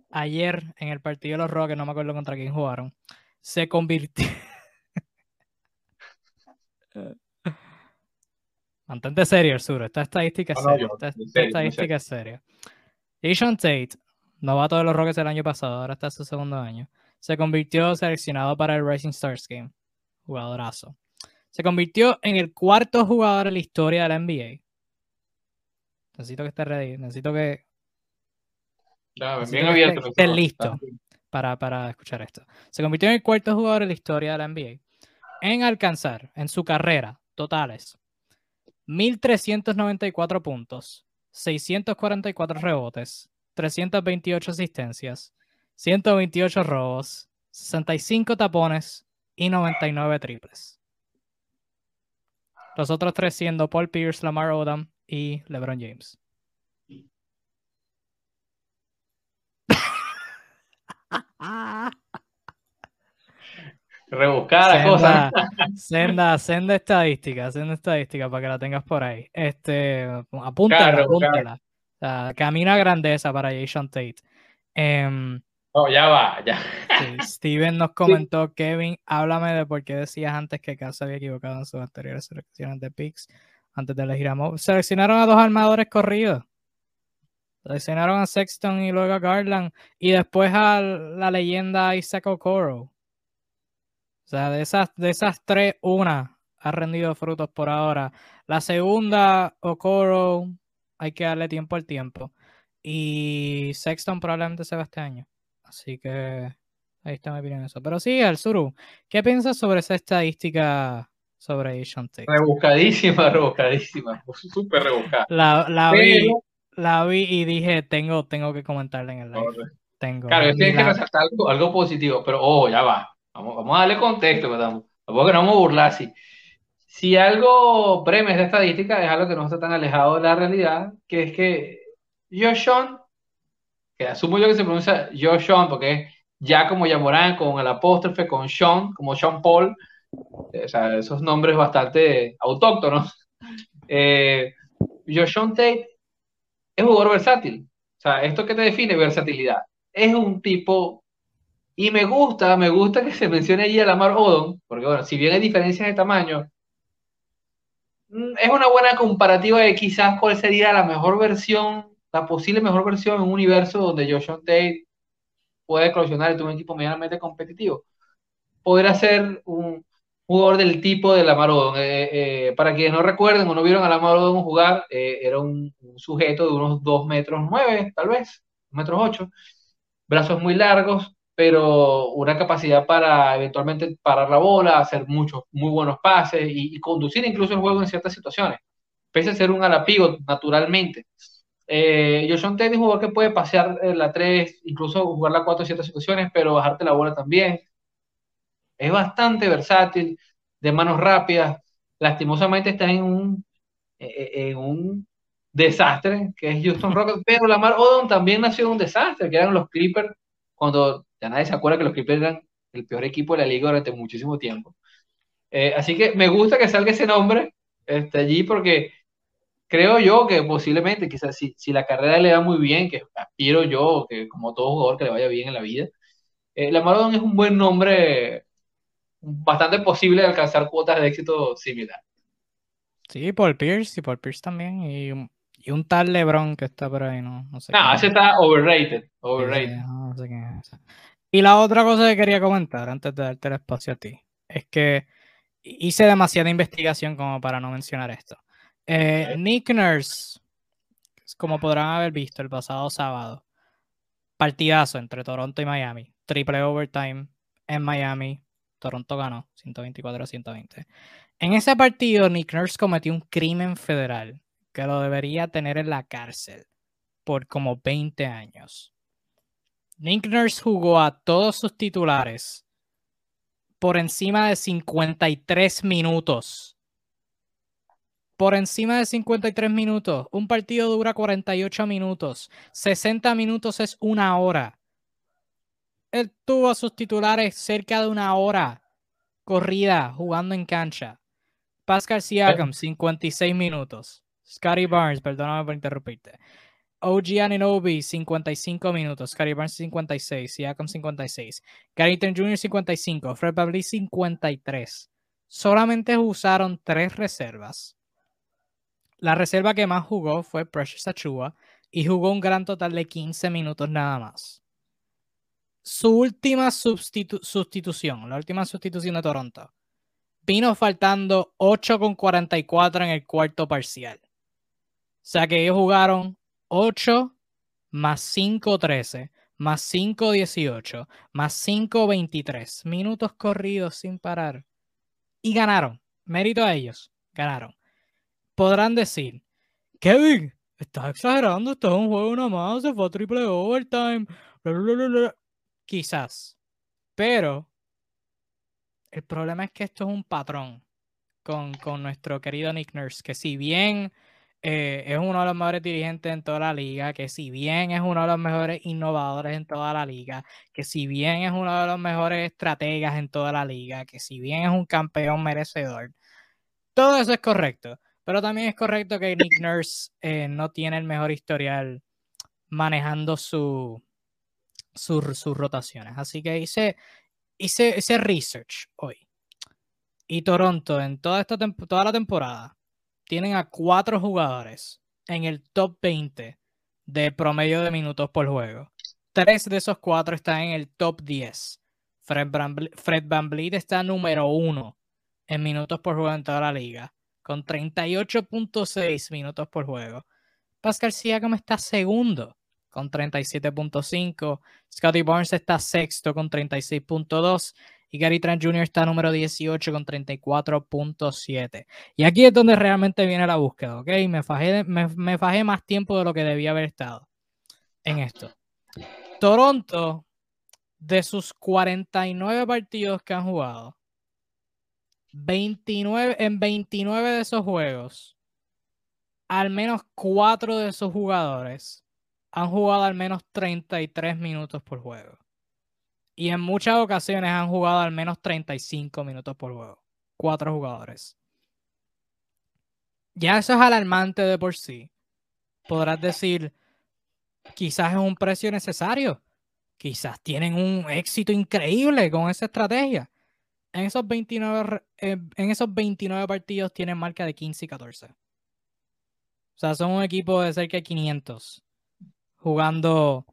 ayer en el partido de los Rockets, no me acuerdo contra quién jugaron, se convirtió. Mantente serio, el sur. Esta estadística es seria. esta, estadística es seria. Jason Tate novato de los Rockets el año pasado, ahora está en su segundo año. Se convirtió seleccionado para el Racing Stars Game. Jugadorazo. Se convirtió en el cuarto jugador en la historia de la NBA. Necesito que esté ready. Necesito que. Bien abierto. Que esté listo para, para escuchar esto. Se convirtió en el cuarto jugador en la historia de la NBA en alcanzar en su carrera totales 1.394 puntos, 644 rebotes, 328 asistencias, 128 robos, 65 tapones y 99 triples. Los otros tres siendo Paul Pierce, Lamar Odom y LeBron James. Rebuscada la cosa. Senda, senda estadística, senda estadística para que la tengas por ahí. Este, apúntala, apúntala camina grandeza para Jason Tate. Em, oh, ya va, ya. Steven nos comentó, Kevin, háblame de por qué decías antes que Cass había equivocado en sus anteriores selecciones de picks antes de elegir a Mo. Seleccionaron a dos armadores corridos. Seleccionaron a Sexton y luego a Garland y después a la leyenda Isaac Okoro. O sea, de esas, de esas tres, una ha rendido frutos por ahora. La segunda, Okoro, hay que darle tiempo al tiempo. Y Sexton probablemente se va este año. Así que ahí está mi opinión en eso. Pero sí, al Suru, ¿qué piensas sobre esa estadística sobre Asian Tate? Rebuscadísima, rebuscadísima, súper rebuscada. La, la vi, la vi y dije, tengo, tengo que comentarla en el live. Tengo. Claro, yo tengo que resaltar algo, algo, positivo, pero oh, ya va. Vamos, vamos a darle contexto, ¿verdad? Tampoco que no vamos a burlar así. Si algo premia de estadística es algo que no está tan alejado de la realidad, que es que Joshon, que asumo yo que se pronuncia Joshon, porque es ya como Yamorán, con el apóstrofe, con Sean, como Sean Paul, o sea, esos nombres bastante autóctonos. Eh, Joshon Tate es jugador versátil. O sea, ¿esto que te define? Versatilidad. Es un tipo, y me gusta, me gusta que se mencione allí a Lamar Odom, porque bueno, si bien hay diferencias de tamaño, mm, es una buena comparativa de quizás cuál sería la mejor versión, la posible mejor versión en un universo donde Joshon Tate puede colisionar y tuvo un equipo medianamente competitivo. Poder hacer un, jugador del tipo de Lamar Odom. Eh, eh, para quienes no recuerden o no vieron a Lamar Odom jugar, eh, era un, sujeto de unos 2 metros 9, tal vez, 2 metros 8, brazos muy largos, pero una capacidad para eventualmente parar la bola, hacer muchos, muy buenos pases y, conducir incluso el juego en ciertas situaciones, pese a ser un alapigo naturalmente. Eh, Joshon Tate es un jugador que puede pasear la 3, incluso jugar la 4 en ciertas situaciones, pero bajarte la bola también. Es bastante versátil, de manos rápidas. Lastimosamente está en un, eh, eh, en un desastre, que es Houston Rockets, pero Lamar Odom también nació de un desastre, que eran los Clippers, cuando ya nadie se acuerda que los Clippers eran el peor equipo de la liga durante muchísimo tiempo. Eh, así que me gusta que salga ese nombre este, allí porque creo yo que posiblemente, quizás si, si, la carrera le va muy bien, que aspiro yo, que como todo jugador que le vaya bien en la vida, eh, Lamar Odom es un buen nombre bastante posible de alcanzar cuotas de éxito similar. Sí, Paul Pierce y Paul Pierce también. Y, y, un tal LeBron que está por ahí, no, no sé. No, ese está overrated. overrated. no sé quién es Y la otra cosa que quería comentar antes de darte el espacio a ti es que hice demasiada investigación como para no mencionar esto. Eh, Nick Nurse, como podrán haber visto el pasado sábado, partidazo entre Toronto y Miami, triple overtime en Miami, Toronto ganó 124 a 120. En ese partido, Nick Nurse cometió un crimen federal que lo debería tener en la cárcel por como 20 años. Nick Nurse jugó a todos sus titulares por encima de 53 minutos. Por encima de 53 minutos. Un partido dura 48 minutos. 60 minutos es una hora. Él tuvo a sus titulares cerca de una hora corrida jugando en cancha. Pascal Siakam, 56 minutos. Scotty Barnes, perdóname por interrumpirte. OG Ananobi, 55 minutos. Scotty Barnes, 56. Siakam, 56. Carrington Jr., 55. Fred Babley, 53. Solamente usaron tres reservas. La reserva que más jugó fue Precious Achua y jugó un gran total de 15 minutos nada más su última sustitución, la última sustitución de Toronto, vino faltando 8 con 44 en el cuarto parcial. O sea que ellos jugaron 8 más 5 13 más 5 18 más 5 23 minutos corridos sin parar y ganaron. Mérito a ellos, ganaron. Podrán decir, Kevin, estás exagerando, esto es un juego nada más, se fue a triple overtime. Quizás. Pero el problema es que esto es un patrón con, nuestro querido Nick Nurse, que si bien eh, es uno de los mejores dirigentes en toda la liga, que si bien es uno de los mejores innovadores en toda la liga, que si bien es uno de los mejores estrategas en toda la liga, que si bien es un campeón merecedor, todo eso es correcto. Pero también es correcto que Nick Nurse eh, no tiene el mejor historial manejando su, sus, rotaciones. Así que hice, hice ese research hoy. Y Toronto en toda, esta toda la temporada tienen a cuatro jugadores en el top 20 de promedio de minutos por juego. Tres de esos cuatro están en el top 10. Fred, Van está número uno en minutos por juego en toda la liga, con 38.6 minutos por juego. Pascal Siakam está segundo con 37.5. Scotty Barnes está sexto con 36.2. Y Gary Trent Jr. está número 18 con 34.7. Y aquí es donde realmente viene la búsqueda, ¿ok? Me fajé, me, me fajé más tiempo de lo que debía haber estado en esto. Toronto, de sus 49 partidos que han jugado, 29, en 29 de esos juegos, al menos 4 de esos jugadores han jugado al menos 33 minutos por juego. Y en muchas ocasiones han jugado al menos 35 minutos por juego. Cuatro jugadores. Ya eso es alarmante de por sí. Podrás decir, quizás es un precio necesario. Quizás tienen un éxito increíble con esa estrategia. En esos 29, eh, en esos 29 partidos tienen marca de 15 y 14. O sea, son un equipo de cerca de 500 jugando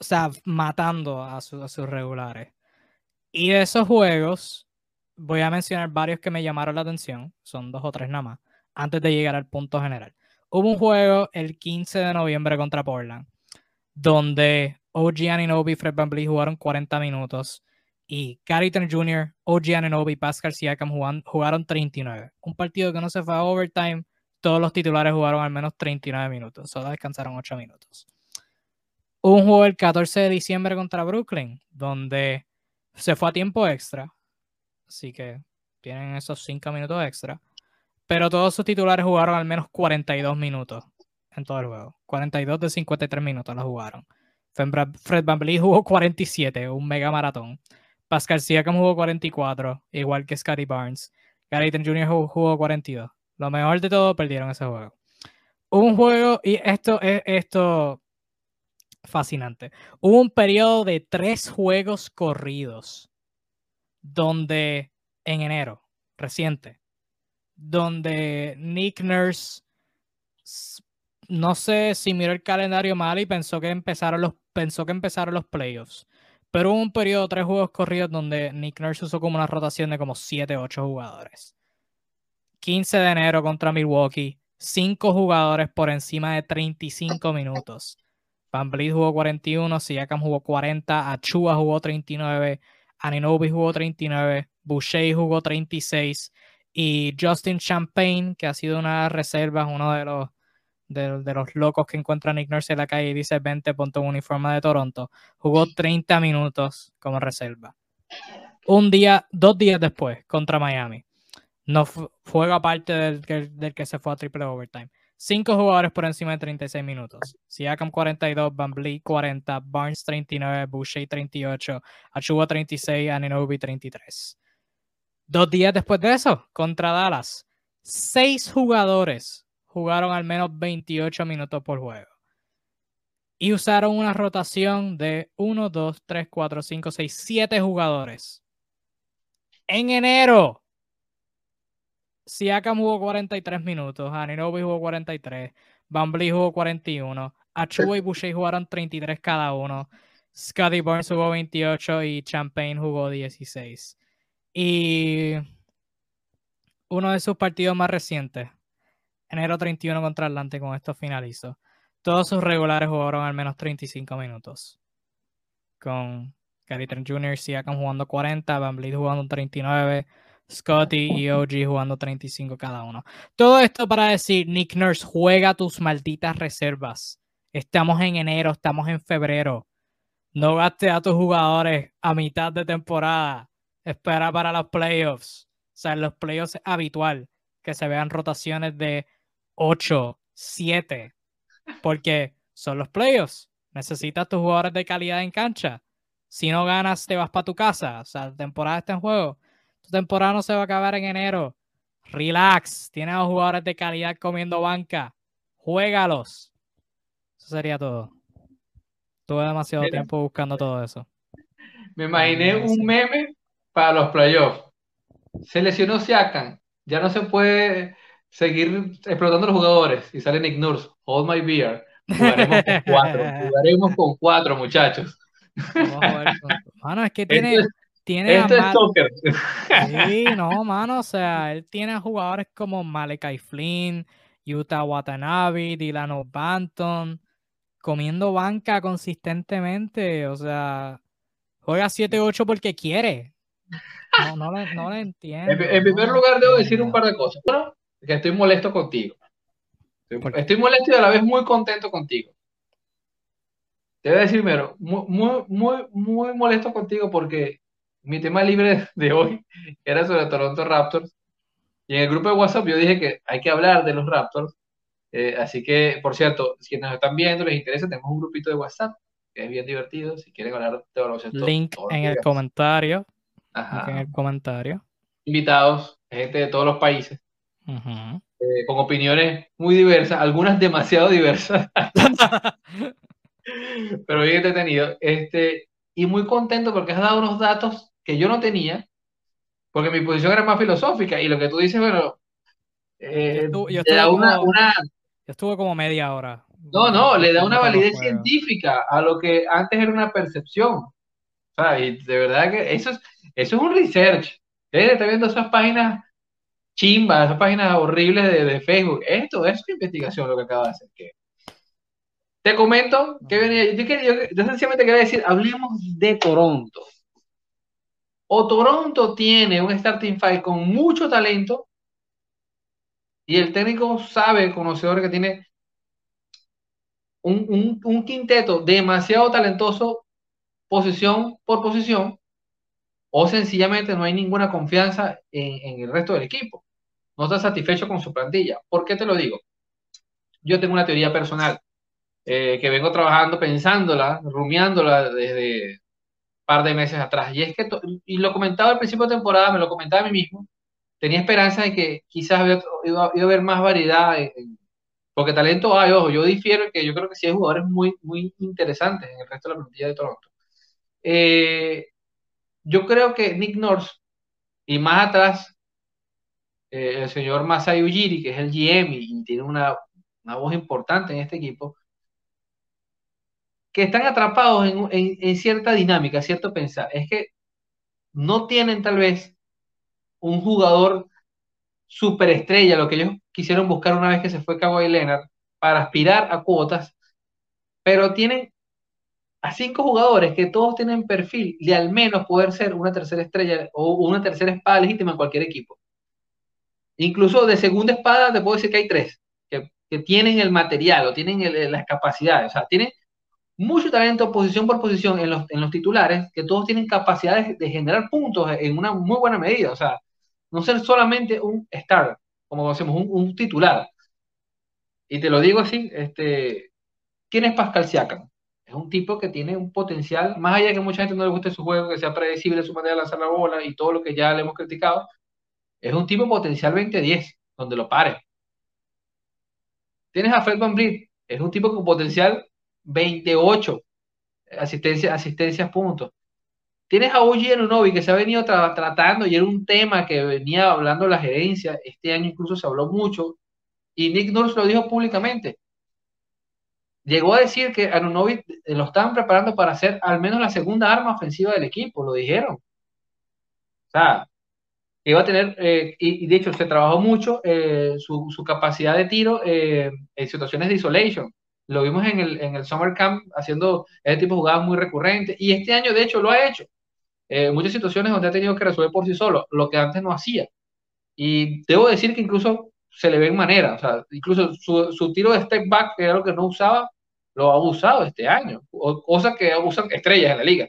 o sea, matando a, sus regulares. Y de esos juegos, voy a mencionar varios que me llamaron la atención, son dos o tres nada más, antes de llegar al punto general. Hubo un juego el 15 de noviembre contra Portland, donde OG Ananobi y Fred VanVleet jugaron 40 minutos y Gary Jr., OG Ananobi y Pascal Siakam jugaron 39. Un partido que no se fue a overtime, todos los titulares jugaron al menos 39 minutos, solo descansaron 8 minutos un juego el 14 de diciembre contra Brooklyn, donde se fue a tiempo extra. Así que tienen esos 5 minutos extra. Pero todos sus titulares jugaron al menos 42 minutos en todo el juego. 42 de 53 minutos lo jugaron. Fred VanVleet jugó 47, un mega maratón. Pascal Siakam jugó 44, igual que Scotty Barnes. Gary Jr. jugó 42. Lo mejor de todo, perdieron ese juego. Un juego, y esto, esto fascinante. Hubo un periodo de tres juegos corridos donde en enero, reciente, donde Nick Nurse, no sé si miró el calendario mal y pensó que empezaron los, pensó que empezaron los playoffs. Pero hubo un periodo de tres juegos corridos donde Nick Nurse usó como una rotación de como 7, 8 jugadores. 15 de enero contra Milwaukee, 5 jugadores por encima de 35 minutos. Van Vliet jugó 41, Siakam jugó 40, Achua jugó 39, Aninobi jugó 39, Boucher jugó 36 y Justin Champagne, que ha sido una reserva, uno de los, de, los locos que encuentra Nick Nurse en la calle y dice 20 puntos un uniforme de Toronto, jugó 30 minutos como reserva. Un día, dos días después, contra Miami. No juega aparte del, del que se fue a triple overtime. Cinco jugadores por encima de 36 minutos. Siakam 42, Van 40, Barnes 39, Boucher 38, Achuba 36, Aninobi 33. Dos días después de eso, contra Dallas, seis jugadores jugaron al menos 28 minutos por juego. Y usaron una rotación de 1, 2, 3, 4, 5, 6, 7 jugadores. En enero, Siakam jugó 43 minutos, Aninobi jugó 43, Van jugó 41, Achua y Boucher jugaron 33 cada uno, Scotty Barnes jugó 28 y Champagne jugó 16. Y uno de sus partidos más recientes, enero 31 contra Atlante, con esto finalizó. Todos sus regulares jugaron al menos 35 minutos. Con Gary Trent Jr., Siakam jugando 40, Van jugando 39, Scotty y OG jugando 35 cada uno. Todo esto para decir, Nick Nurse, juega tus malditas reservas. Estamos en enero, estamos en febrero. No gastes a tus jugadores a mitad de temporada. Espera para los playoffs. O sea, en los playoffs es habitual que se vean rotaciones de 8, 7, porque son los playoffs. Necesitas tus jugadores de calidad en cancha. Si no ganas, te vas para tu casa. O sea, la temporada está en juego temporada no se va a acabar en enero. Relax. Tienes a jugadores de calidad comiendo banca. Juégalos. Eso sería todo. Tuve demasiado tiempo buscando todo eso. Me imaginé un meme para los playoffs. Se lesionó Siakam. Ya no se puede seguir explotando los jugadores. Y sale Nick Nurse. Hold my beer. Jugaremos con cuatro. Jugaremos con cuatro, muchachos. Mano, es que tiene, tiene Esto es soccer. Sí, no, mano, o sea, él tiene jugadores como Malakai Flynn, Utah Watanabe, Dylan O'Banton, comiendo banca consistentemente, o sea, juega 7-8 porque quiere. No, no, le, no le entiendo. En, primer lugar, debo decir un par de cosas. Uno, que estoy molesto contigo. Estoy, molesto y a la vez muy contento contigo. Te voy a decir primero, muy, muy, muy, muy molesto contigo porque mi tema libre de hoy era sobre Toronto Raptors. Y en el grupo de WhatsApp yo dije que hay que hablar de los Raptors. Eh, así que, por cierto, si nos están viendo, les interesa, tenemos un grupito de WhatsApp que es bien divertido. Si quieren hablar de baloncesto. Link en el comentario. Ajá. En el comentario. Invitados, gente de todos los países. Eh, con opiniones muy diversas, algunas demasiado diversas. Pero bien entretenido. Este, y muy contento porque has dado unos datos que yo no tenía, porque mi posición era más filosófica. Y lo que tú dices, bueno, eh, yo, estuve, como, una, como media hora. No, no, le da una validez científica a lo que antes era una percepción. Y de verdad que eso es, eso es un research. Ustedes está viendo esas páginas chimbas, esas páginas horribles de, Facebook. Esto es una investigación lo que acaba de hacer. Te comento que venía. Yo, yo sencillamente quería decir, hablemos de Toronto. O Toronto tiene un starting five con mucho talento y el técnico sabe, conocedor, que tiene un, un, quinteto demasiado talentoso, posición por posición, o sencillamente no hay ninguna confianza en, el resto del equipo. No está satisfecho con su plantilla. ¿Por qué te lo digo? Yo tengo una teoría personal eh, que vengo trabajando, pensándola, rumiándola desde un par de meses atrás. Y es que, y lo comentaba al principio de temporada, me lo comentaba a mí mismo, tenía esperanza de que quizás iba, a haber más variedad, porque talento hay, ojo, yo difiero que yo creo que sí hay jugadores muy, muy interesantes en el resto de la plantilla de Toronto. Eh, yo creo que Nick Nurse y más atrás eh, el señor Masai Ujiri, que es el GM y, tiene una, una, voz importante en este equipo, que están atrapados en, en cierta dinámica, cierto pensar. Es que no tienen tal vez un jugador superestrella, lo que ellos quisieron buscar una vez que se fue Kawhi Leonard, para aspirar a cuotas, pero tienen a cinco jugadores que todos tienen perfil de al menos poder ser una tercera estrella o una tercera espada legítima en cualquier equipo. Incluso de segunda espada te puedo decir que hay tres que, tienen el material o tienen las capacidades, o sea, tienen mucho talento posición por posición en los, en los titulares, que todos tienen capacidades de generar puntos en una muy buena medida, o sea, no ser solamente un star, como decimos, un, un titular. Y te lo digo así, este, ¿quién es Pascal Siakam? Es un tipo que tiene un potencial, más allá de que mucha gente no le guste su juego, que sea predecible su manera de lanzar la bola y todo lo que ya le hemos criticado, es un tipo potencial 20-10, donde lo pare. Tienes a Fred Van es un tipo con potencial 28 asistencia, asistencias puntos. Tienes a Uji Anunobi que se ha venido tratando y era un tema que venía hablando la gerencia. Este año incluso se habló mucho y Nick Nurse lo dijo públicamente. Llegó a decir que Anunobi lo estaban preparando para ser al menos la segunda arma ofensiva del equipo, lo dijeron. O sea, iba a tener, eh, y, de hecho se trabajó mucho eh, su, capacidad de tiro eh, en situaciones de isolation. Lo vimos en el, en el Summer Camp haciendo ese tipo de jugadas muy recurrentes y este año de hecho lo ha hecho. Eh, muchas situaciones donde ha tenido que resolver por sí solo, lo que antes no hacía. Y debo decir que incluso se le ve en manera, o sea, incluso su, su tiro de step back, que era lo que no usaba, lo ha usado este año, cosa que usan estrellas en la liga.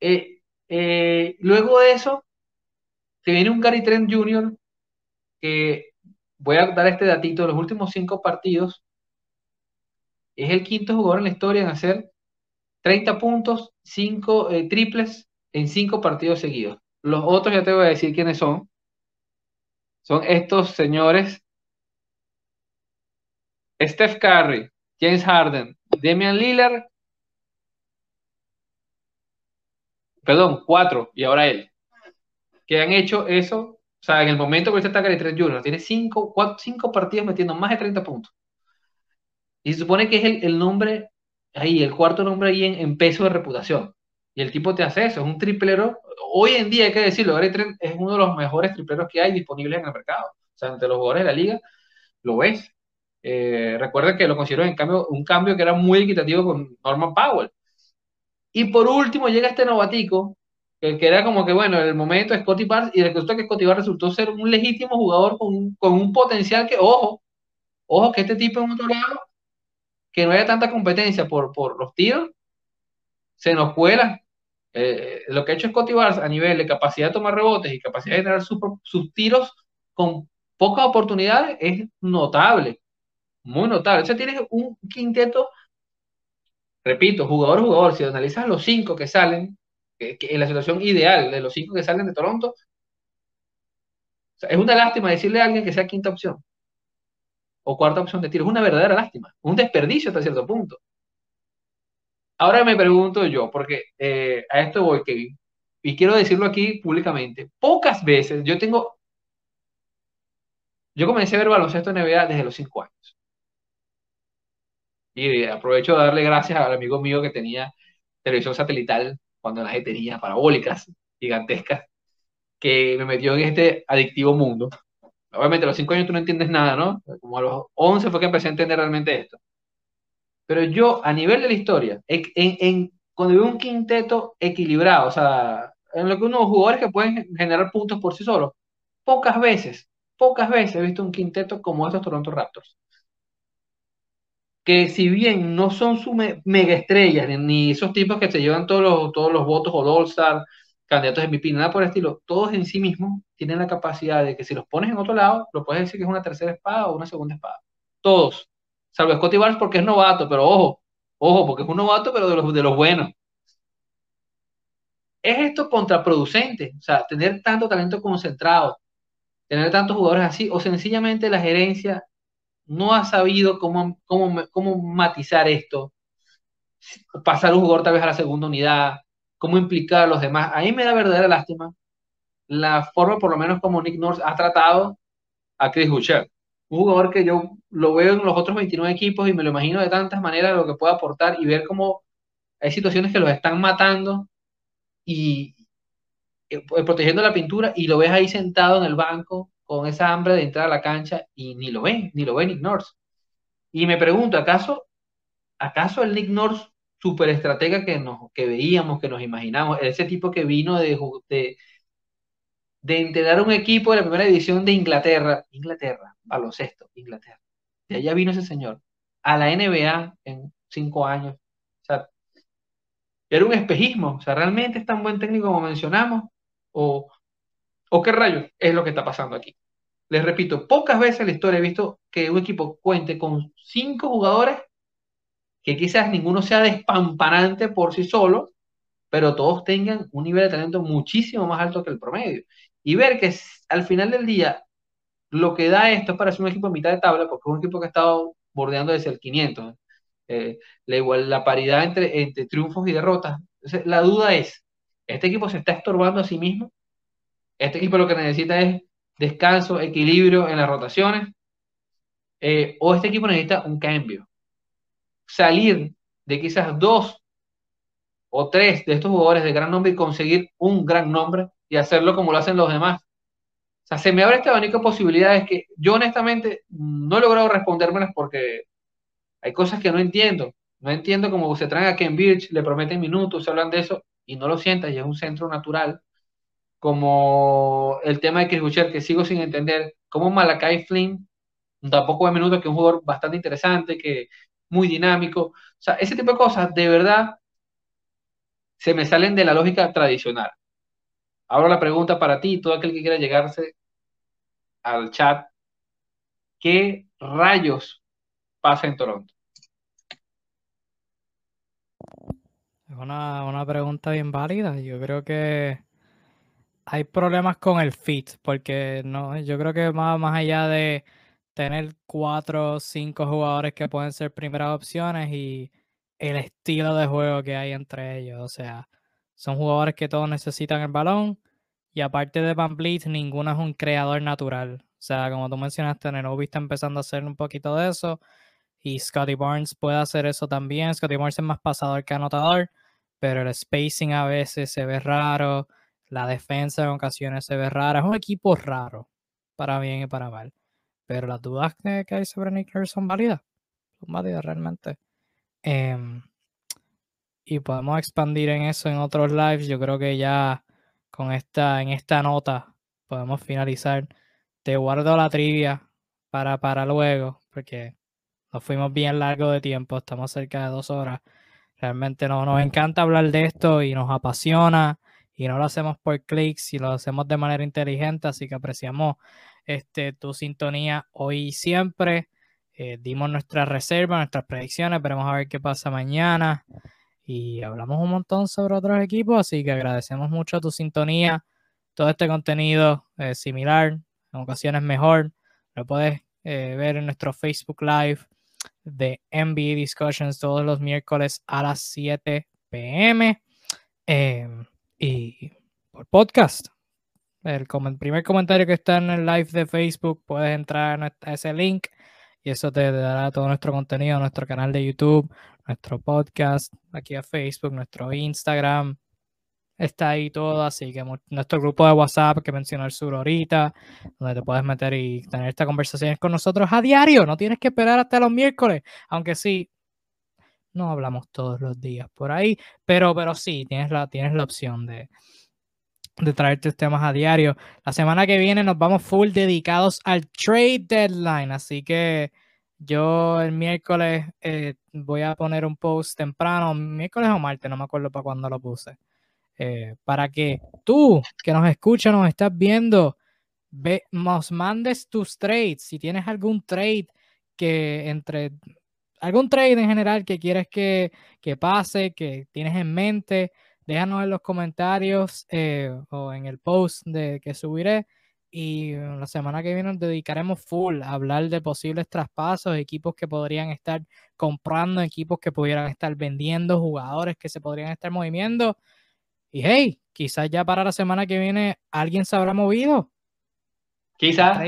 Eh, eh, luego de eso, se viene un Gary Trent Jr., que voy a dar este datito, los últimos cinco partidos, es el quinto jugador en la historia en hacer 30 puntos, 5 triples en cinco partidos seguidos. Los otros ya te voy a decir quiénes son. Son estos señores. Steph Curry, James Harden, Damian Lillard. Perdón, cuatro, y ahora él. Que han hecho eso. O sea, en el momento que usted está en 3 Junior, tiene cinco, cinco partidos metiendo más de 30 puntos. Y se supone que es el, el nombre ahí, el cuarto nombre ahí en, peso de reputación. Y el tipo te hace eso, es un triplero. Hoy en día hay que decirlo, es uno de los mejores tripleros que hay disponibles en el mercado. O sea, entre los jugadores de la liga, lo ves. Eh, recuerda que lo considero en cambio, un cambio que era muy equitativo con Norman Powell. Y por último llega este novatico, que, era como que, bueno, en el momento Scotty Barnes, y resulta que Scotty Barnes resultó ser un legítimo jugador con, con un potencial que, ojo, ojo, que este tipo en otro lado, que no haya tanta competencia por, por los tiros, se nos cuela. Eh, lo que ha hecho Scotty Barnes a nivel de capacidad de tomar rebotes y capacidad de generar sus, tiros con pocas oportunidades es notable, muy notable. O sea, tienes un quinteto, repito, jugador jugador. Si analizas los cinco que salen, que, en la situación ideal de los cinco que salen de Toronto, es una lástima decirle a alguien que sea quinta opción o cuarta opción de tiro. Es una verdadera lástima, un desperdicio hasta cierto punto. Ahora me pregunto yo, porque eh, a esto voy, Kevin, y quiero decirlo aquí públicamente. Pocas veces yo tengo. Yo comencé a ver baloncesto NBA desde los 5 años. Y aprovecho de darle gracias al amigo mío que tenía televisión satelital cuando nadie tenía parabólicas gigantescas, que me metió en este adictivo mundo. Obviamente a los 5 años tú no entiendes nada, ¿no? Como a los 11 fue que empecé a entender realmente esto. Pero yo, a nivel de la historia, en, en, cuando veo un quinteto equilibrado, o sea, en lo que unos jugadores que pueden generar puntos por sí solos, pocas veces, pocas veces he visto un quinteto como estos Toronto Raptors. Que si bien no son su mega estrellas, ni esos tipos que se llevan todos los, todos los votos o All-Star, candidatos MVP, nada por el estilo, todos en sí mismos tienen la capacidad de que si los pones en otro lado, lo puedes decir que es una tercera espada o una segunda espada. Todos salvo Scotty Barnes porque es novato, pero ojo, ojo, porque es un novato, pero de los, de los buenos. ¿Es esto contraproducente? O sea, tener tanto talento concentrado, tener tantos jugadores así, o sencillamente la gerencia no ha sabido cómo, cómo, cómo matizar esto, pasar un jugador tal vez a la segunda unidad, cómo implicar a los demás. A mí me da verdadera lástima la forma, por lo menos, como Nick Nurse ha tratado a Chris Boucher un jugador que yo lo veo en los otros 29 equipos y me lo imagino de tantas maneras lo que puede aportar y ver cómo hay situaciones que los están matando y eh, protegiendo la pintura y lo ves ahí sentado en el banco con esa hambre de entrar a la cancha y ni lo ven, ni lo ven Nick North. Y me pregunto, ¿acaso, acaso el Nick North super estratega que, nos, que veíamos, que nos imaginamos, ese tipo que vino de, de, de integrar un equipo de la primera división de Inglaterra, Inglaterra, baloncesto, Inglaterra. De allá vino ese señor a la NBA en cinco años. O sea, era un espejismo. O sea, ¿realmente es tan buen técnico como mencionamos? ¿O, o qué rayos es lo que está pasando aquí? Les repito, pocas veces en la historia he visto que un equipo cuente con cinco jugadores que quizás ninguno sea despampanante por sí solo, pero todos tengan un nivel de talento muchísimo más alto que el promedio. Y ver que al final del día lo que da esto es para ser un equipo de mitad de tabla, porque es un equipo que ha estado bordeando desde el 500. Eh, la, la paridad entre, entre triunfos y derrotas. la duda es, ¿este equipo se está estorbando a sí mismo? ¿Este equipo lo que necesita es descanso, equilibrio en las rotaciones? Eh, ¿O este equipo necesita un cambio? Salir de quizás dos o tres de estos jugadores de gran nombre y conseguir un gran nombre y hacerlo como lo hacen los demás o sea, se me abre este abanico de posibilidades que yo honestamente no he logrado respondérmelas porque hay cosas que no entiendo. No entiendo cómo se traen a Ken Birch, le prometen minutos, se hablan de eso y no lo sientas y es un centro natural. Como el tema de Chris Boucher, que sigo sin entender. Como Malakai Flynn, tampoco de minutos, que es un jugador bastante interesante, que muy dinámico. O sea, ese tipo de cosas de verdad se me salen de la lógica tradicional. Ahora la pregunta para ti, todo aquel que quiera llegarse al chat, ¿qué rayos pasa en Toronto? Es una, una pregunta bien válida. Yo creo que hay problemas con el fit, porque no, yo creo que más, más allá de tener cuatro o cinco jugadores que pueden ser primeras opciones y el estilo de juego que hay entre ellos. O sea, son jugadores que todos necesitan el balón y aparte de Van Vliet, ninguno es un creador natural. O sea, como tú mencionaste, Nenobi está empezando a hacer un poquito de eso. Y Scotty Barnes puede hacer eso también. Scotty Barnes es más pasador que anotador, pero el spacing a veces se ve raro. La defensa en ocasiones se ve rara. Es un equipo raro, para bien y para mal. Pero las dudas que, hay sobre Nick son válidas. Son válidas realmente. Em, y podemos expandir en eso en otros lives. Yo creo que ya con esta, en esta nota podemos finalizar. Te guardo la trivia para, para luego, porque nos fuimos bien largo de tiempo, estamos cerca de dos horas. Realmente no, nos encanta hablar de esto y nos apasiona y no lo hacemos por clics y lo hacemos de manera inteligente, así que apreciamos este, tu sintonía hoy y siempre. Eh, dimos nuestras reservas, nuestras predicciones, veremos a ver qué pasa mañana y hablamos un montón sobre otros equipos, así que agradecemos mucho tu sintonía. Todo este contenido es similar, en ocasiones mejor, lo puedes eh, ver en nuestro Facebook Live de NBA Discussions todos los miércoles a las 7 pm. Em, y por podcast. El, primer comentario que está en el live de Facebook, puedes entrar a ese link y eso te dará todo nuestro contenido, nuestro canal de YouTube, nuestro podcast, aquí a Facebook, nuestro Instagram. Está ahí todo, así que nuestro grupo de WhatsApp que mencionó el sur ahorita, donde te puedes meter y tener esta conversación con nosotros a diario. No tienes que esperar hasta los miércoles, aunque sí, no hablamos todos los días por ahí, pero, pero sí, tienes la, tienes la opción de, de traerte temas a diario. La semana que viene nos vamos full dedicados al trade deadline, así que yo el miércoles eh, voy a poner un post temprano, miércoles o martes, no me acuerdo para cuándo lo puse, eh, para que tú que nos escuchas, nos estás viendo, ve, nos mandes tus trades, si tienes algún trade que entre algún trade en general que quieres que, que pase, que tienes en mente, déjanos en los comentarios eh, o en el post de que subiré. Y la semana que viene nos dedicaremos full a hablar de posibles traspasos, equipos que podrían estar comprando, equipos que pudieran estar vendiendo, jugadores que se podrían estar moviendo. Y hey, quizás ya para la semana que viene alguien se habrá movido. Quizás.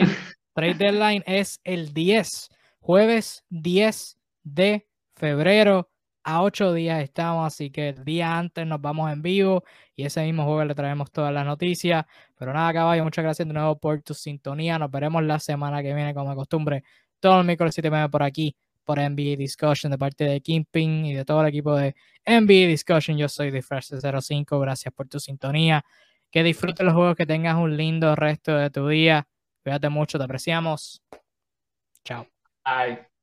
trade deadline es el 10, jueves 10 de febrero. A ocho días estamos, así que el día antes nos vamos en vivo y ese mismo jueves le traemos todas las noticias. Pero nada, caballo, muchas gracias de nuevo por tu sintonía. Nos veremos la semana que viene, como de costumbre, todos los miércoles 7 por aquí, por NBA Discussion, de parte de Kimping y de todo el equipo de NBA Discussion. Yo soy de Fresh 05. Gracias por tu sintonía. Que disfrutes los juegos, que tengas un lindo resto de tu día. Cuídate mucho, te apreciamos. Chao. Bye.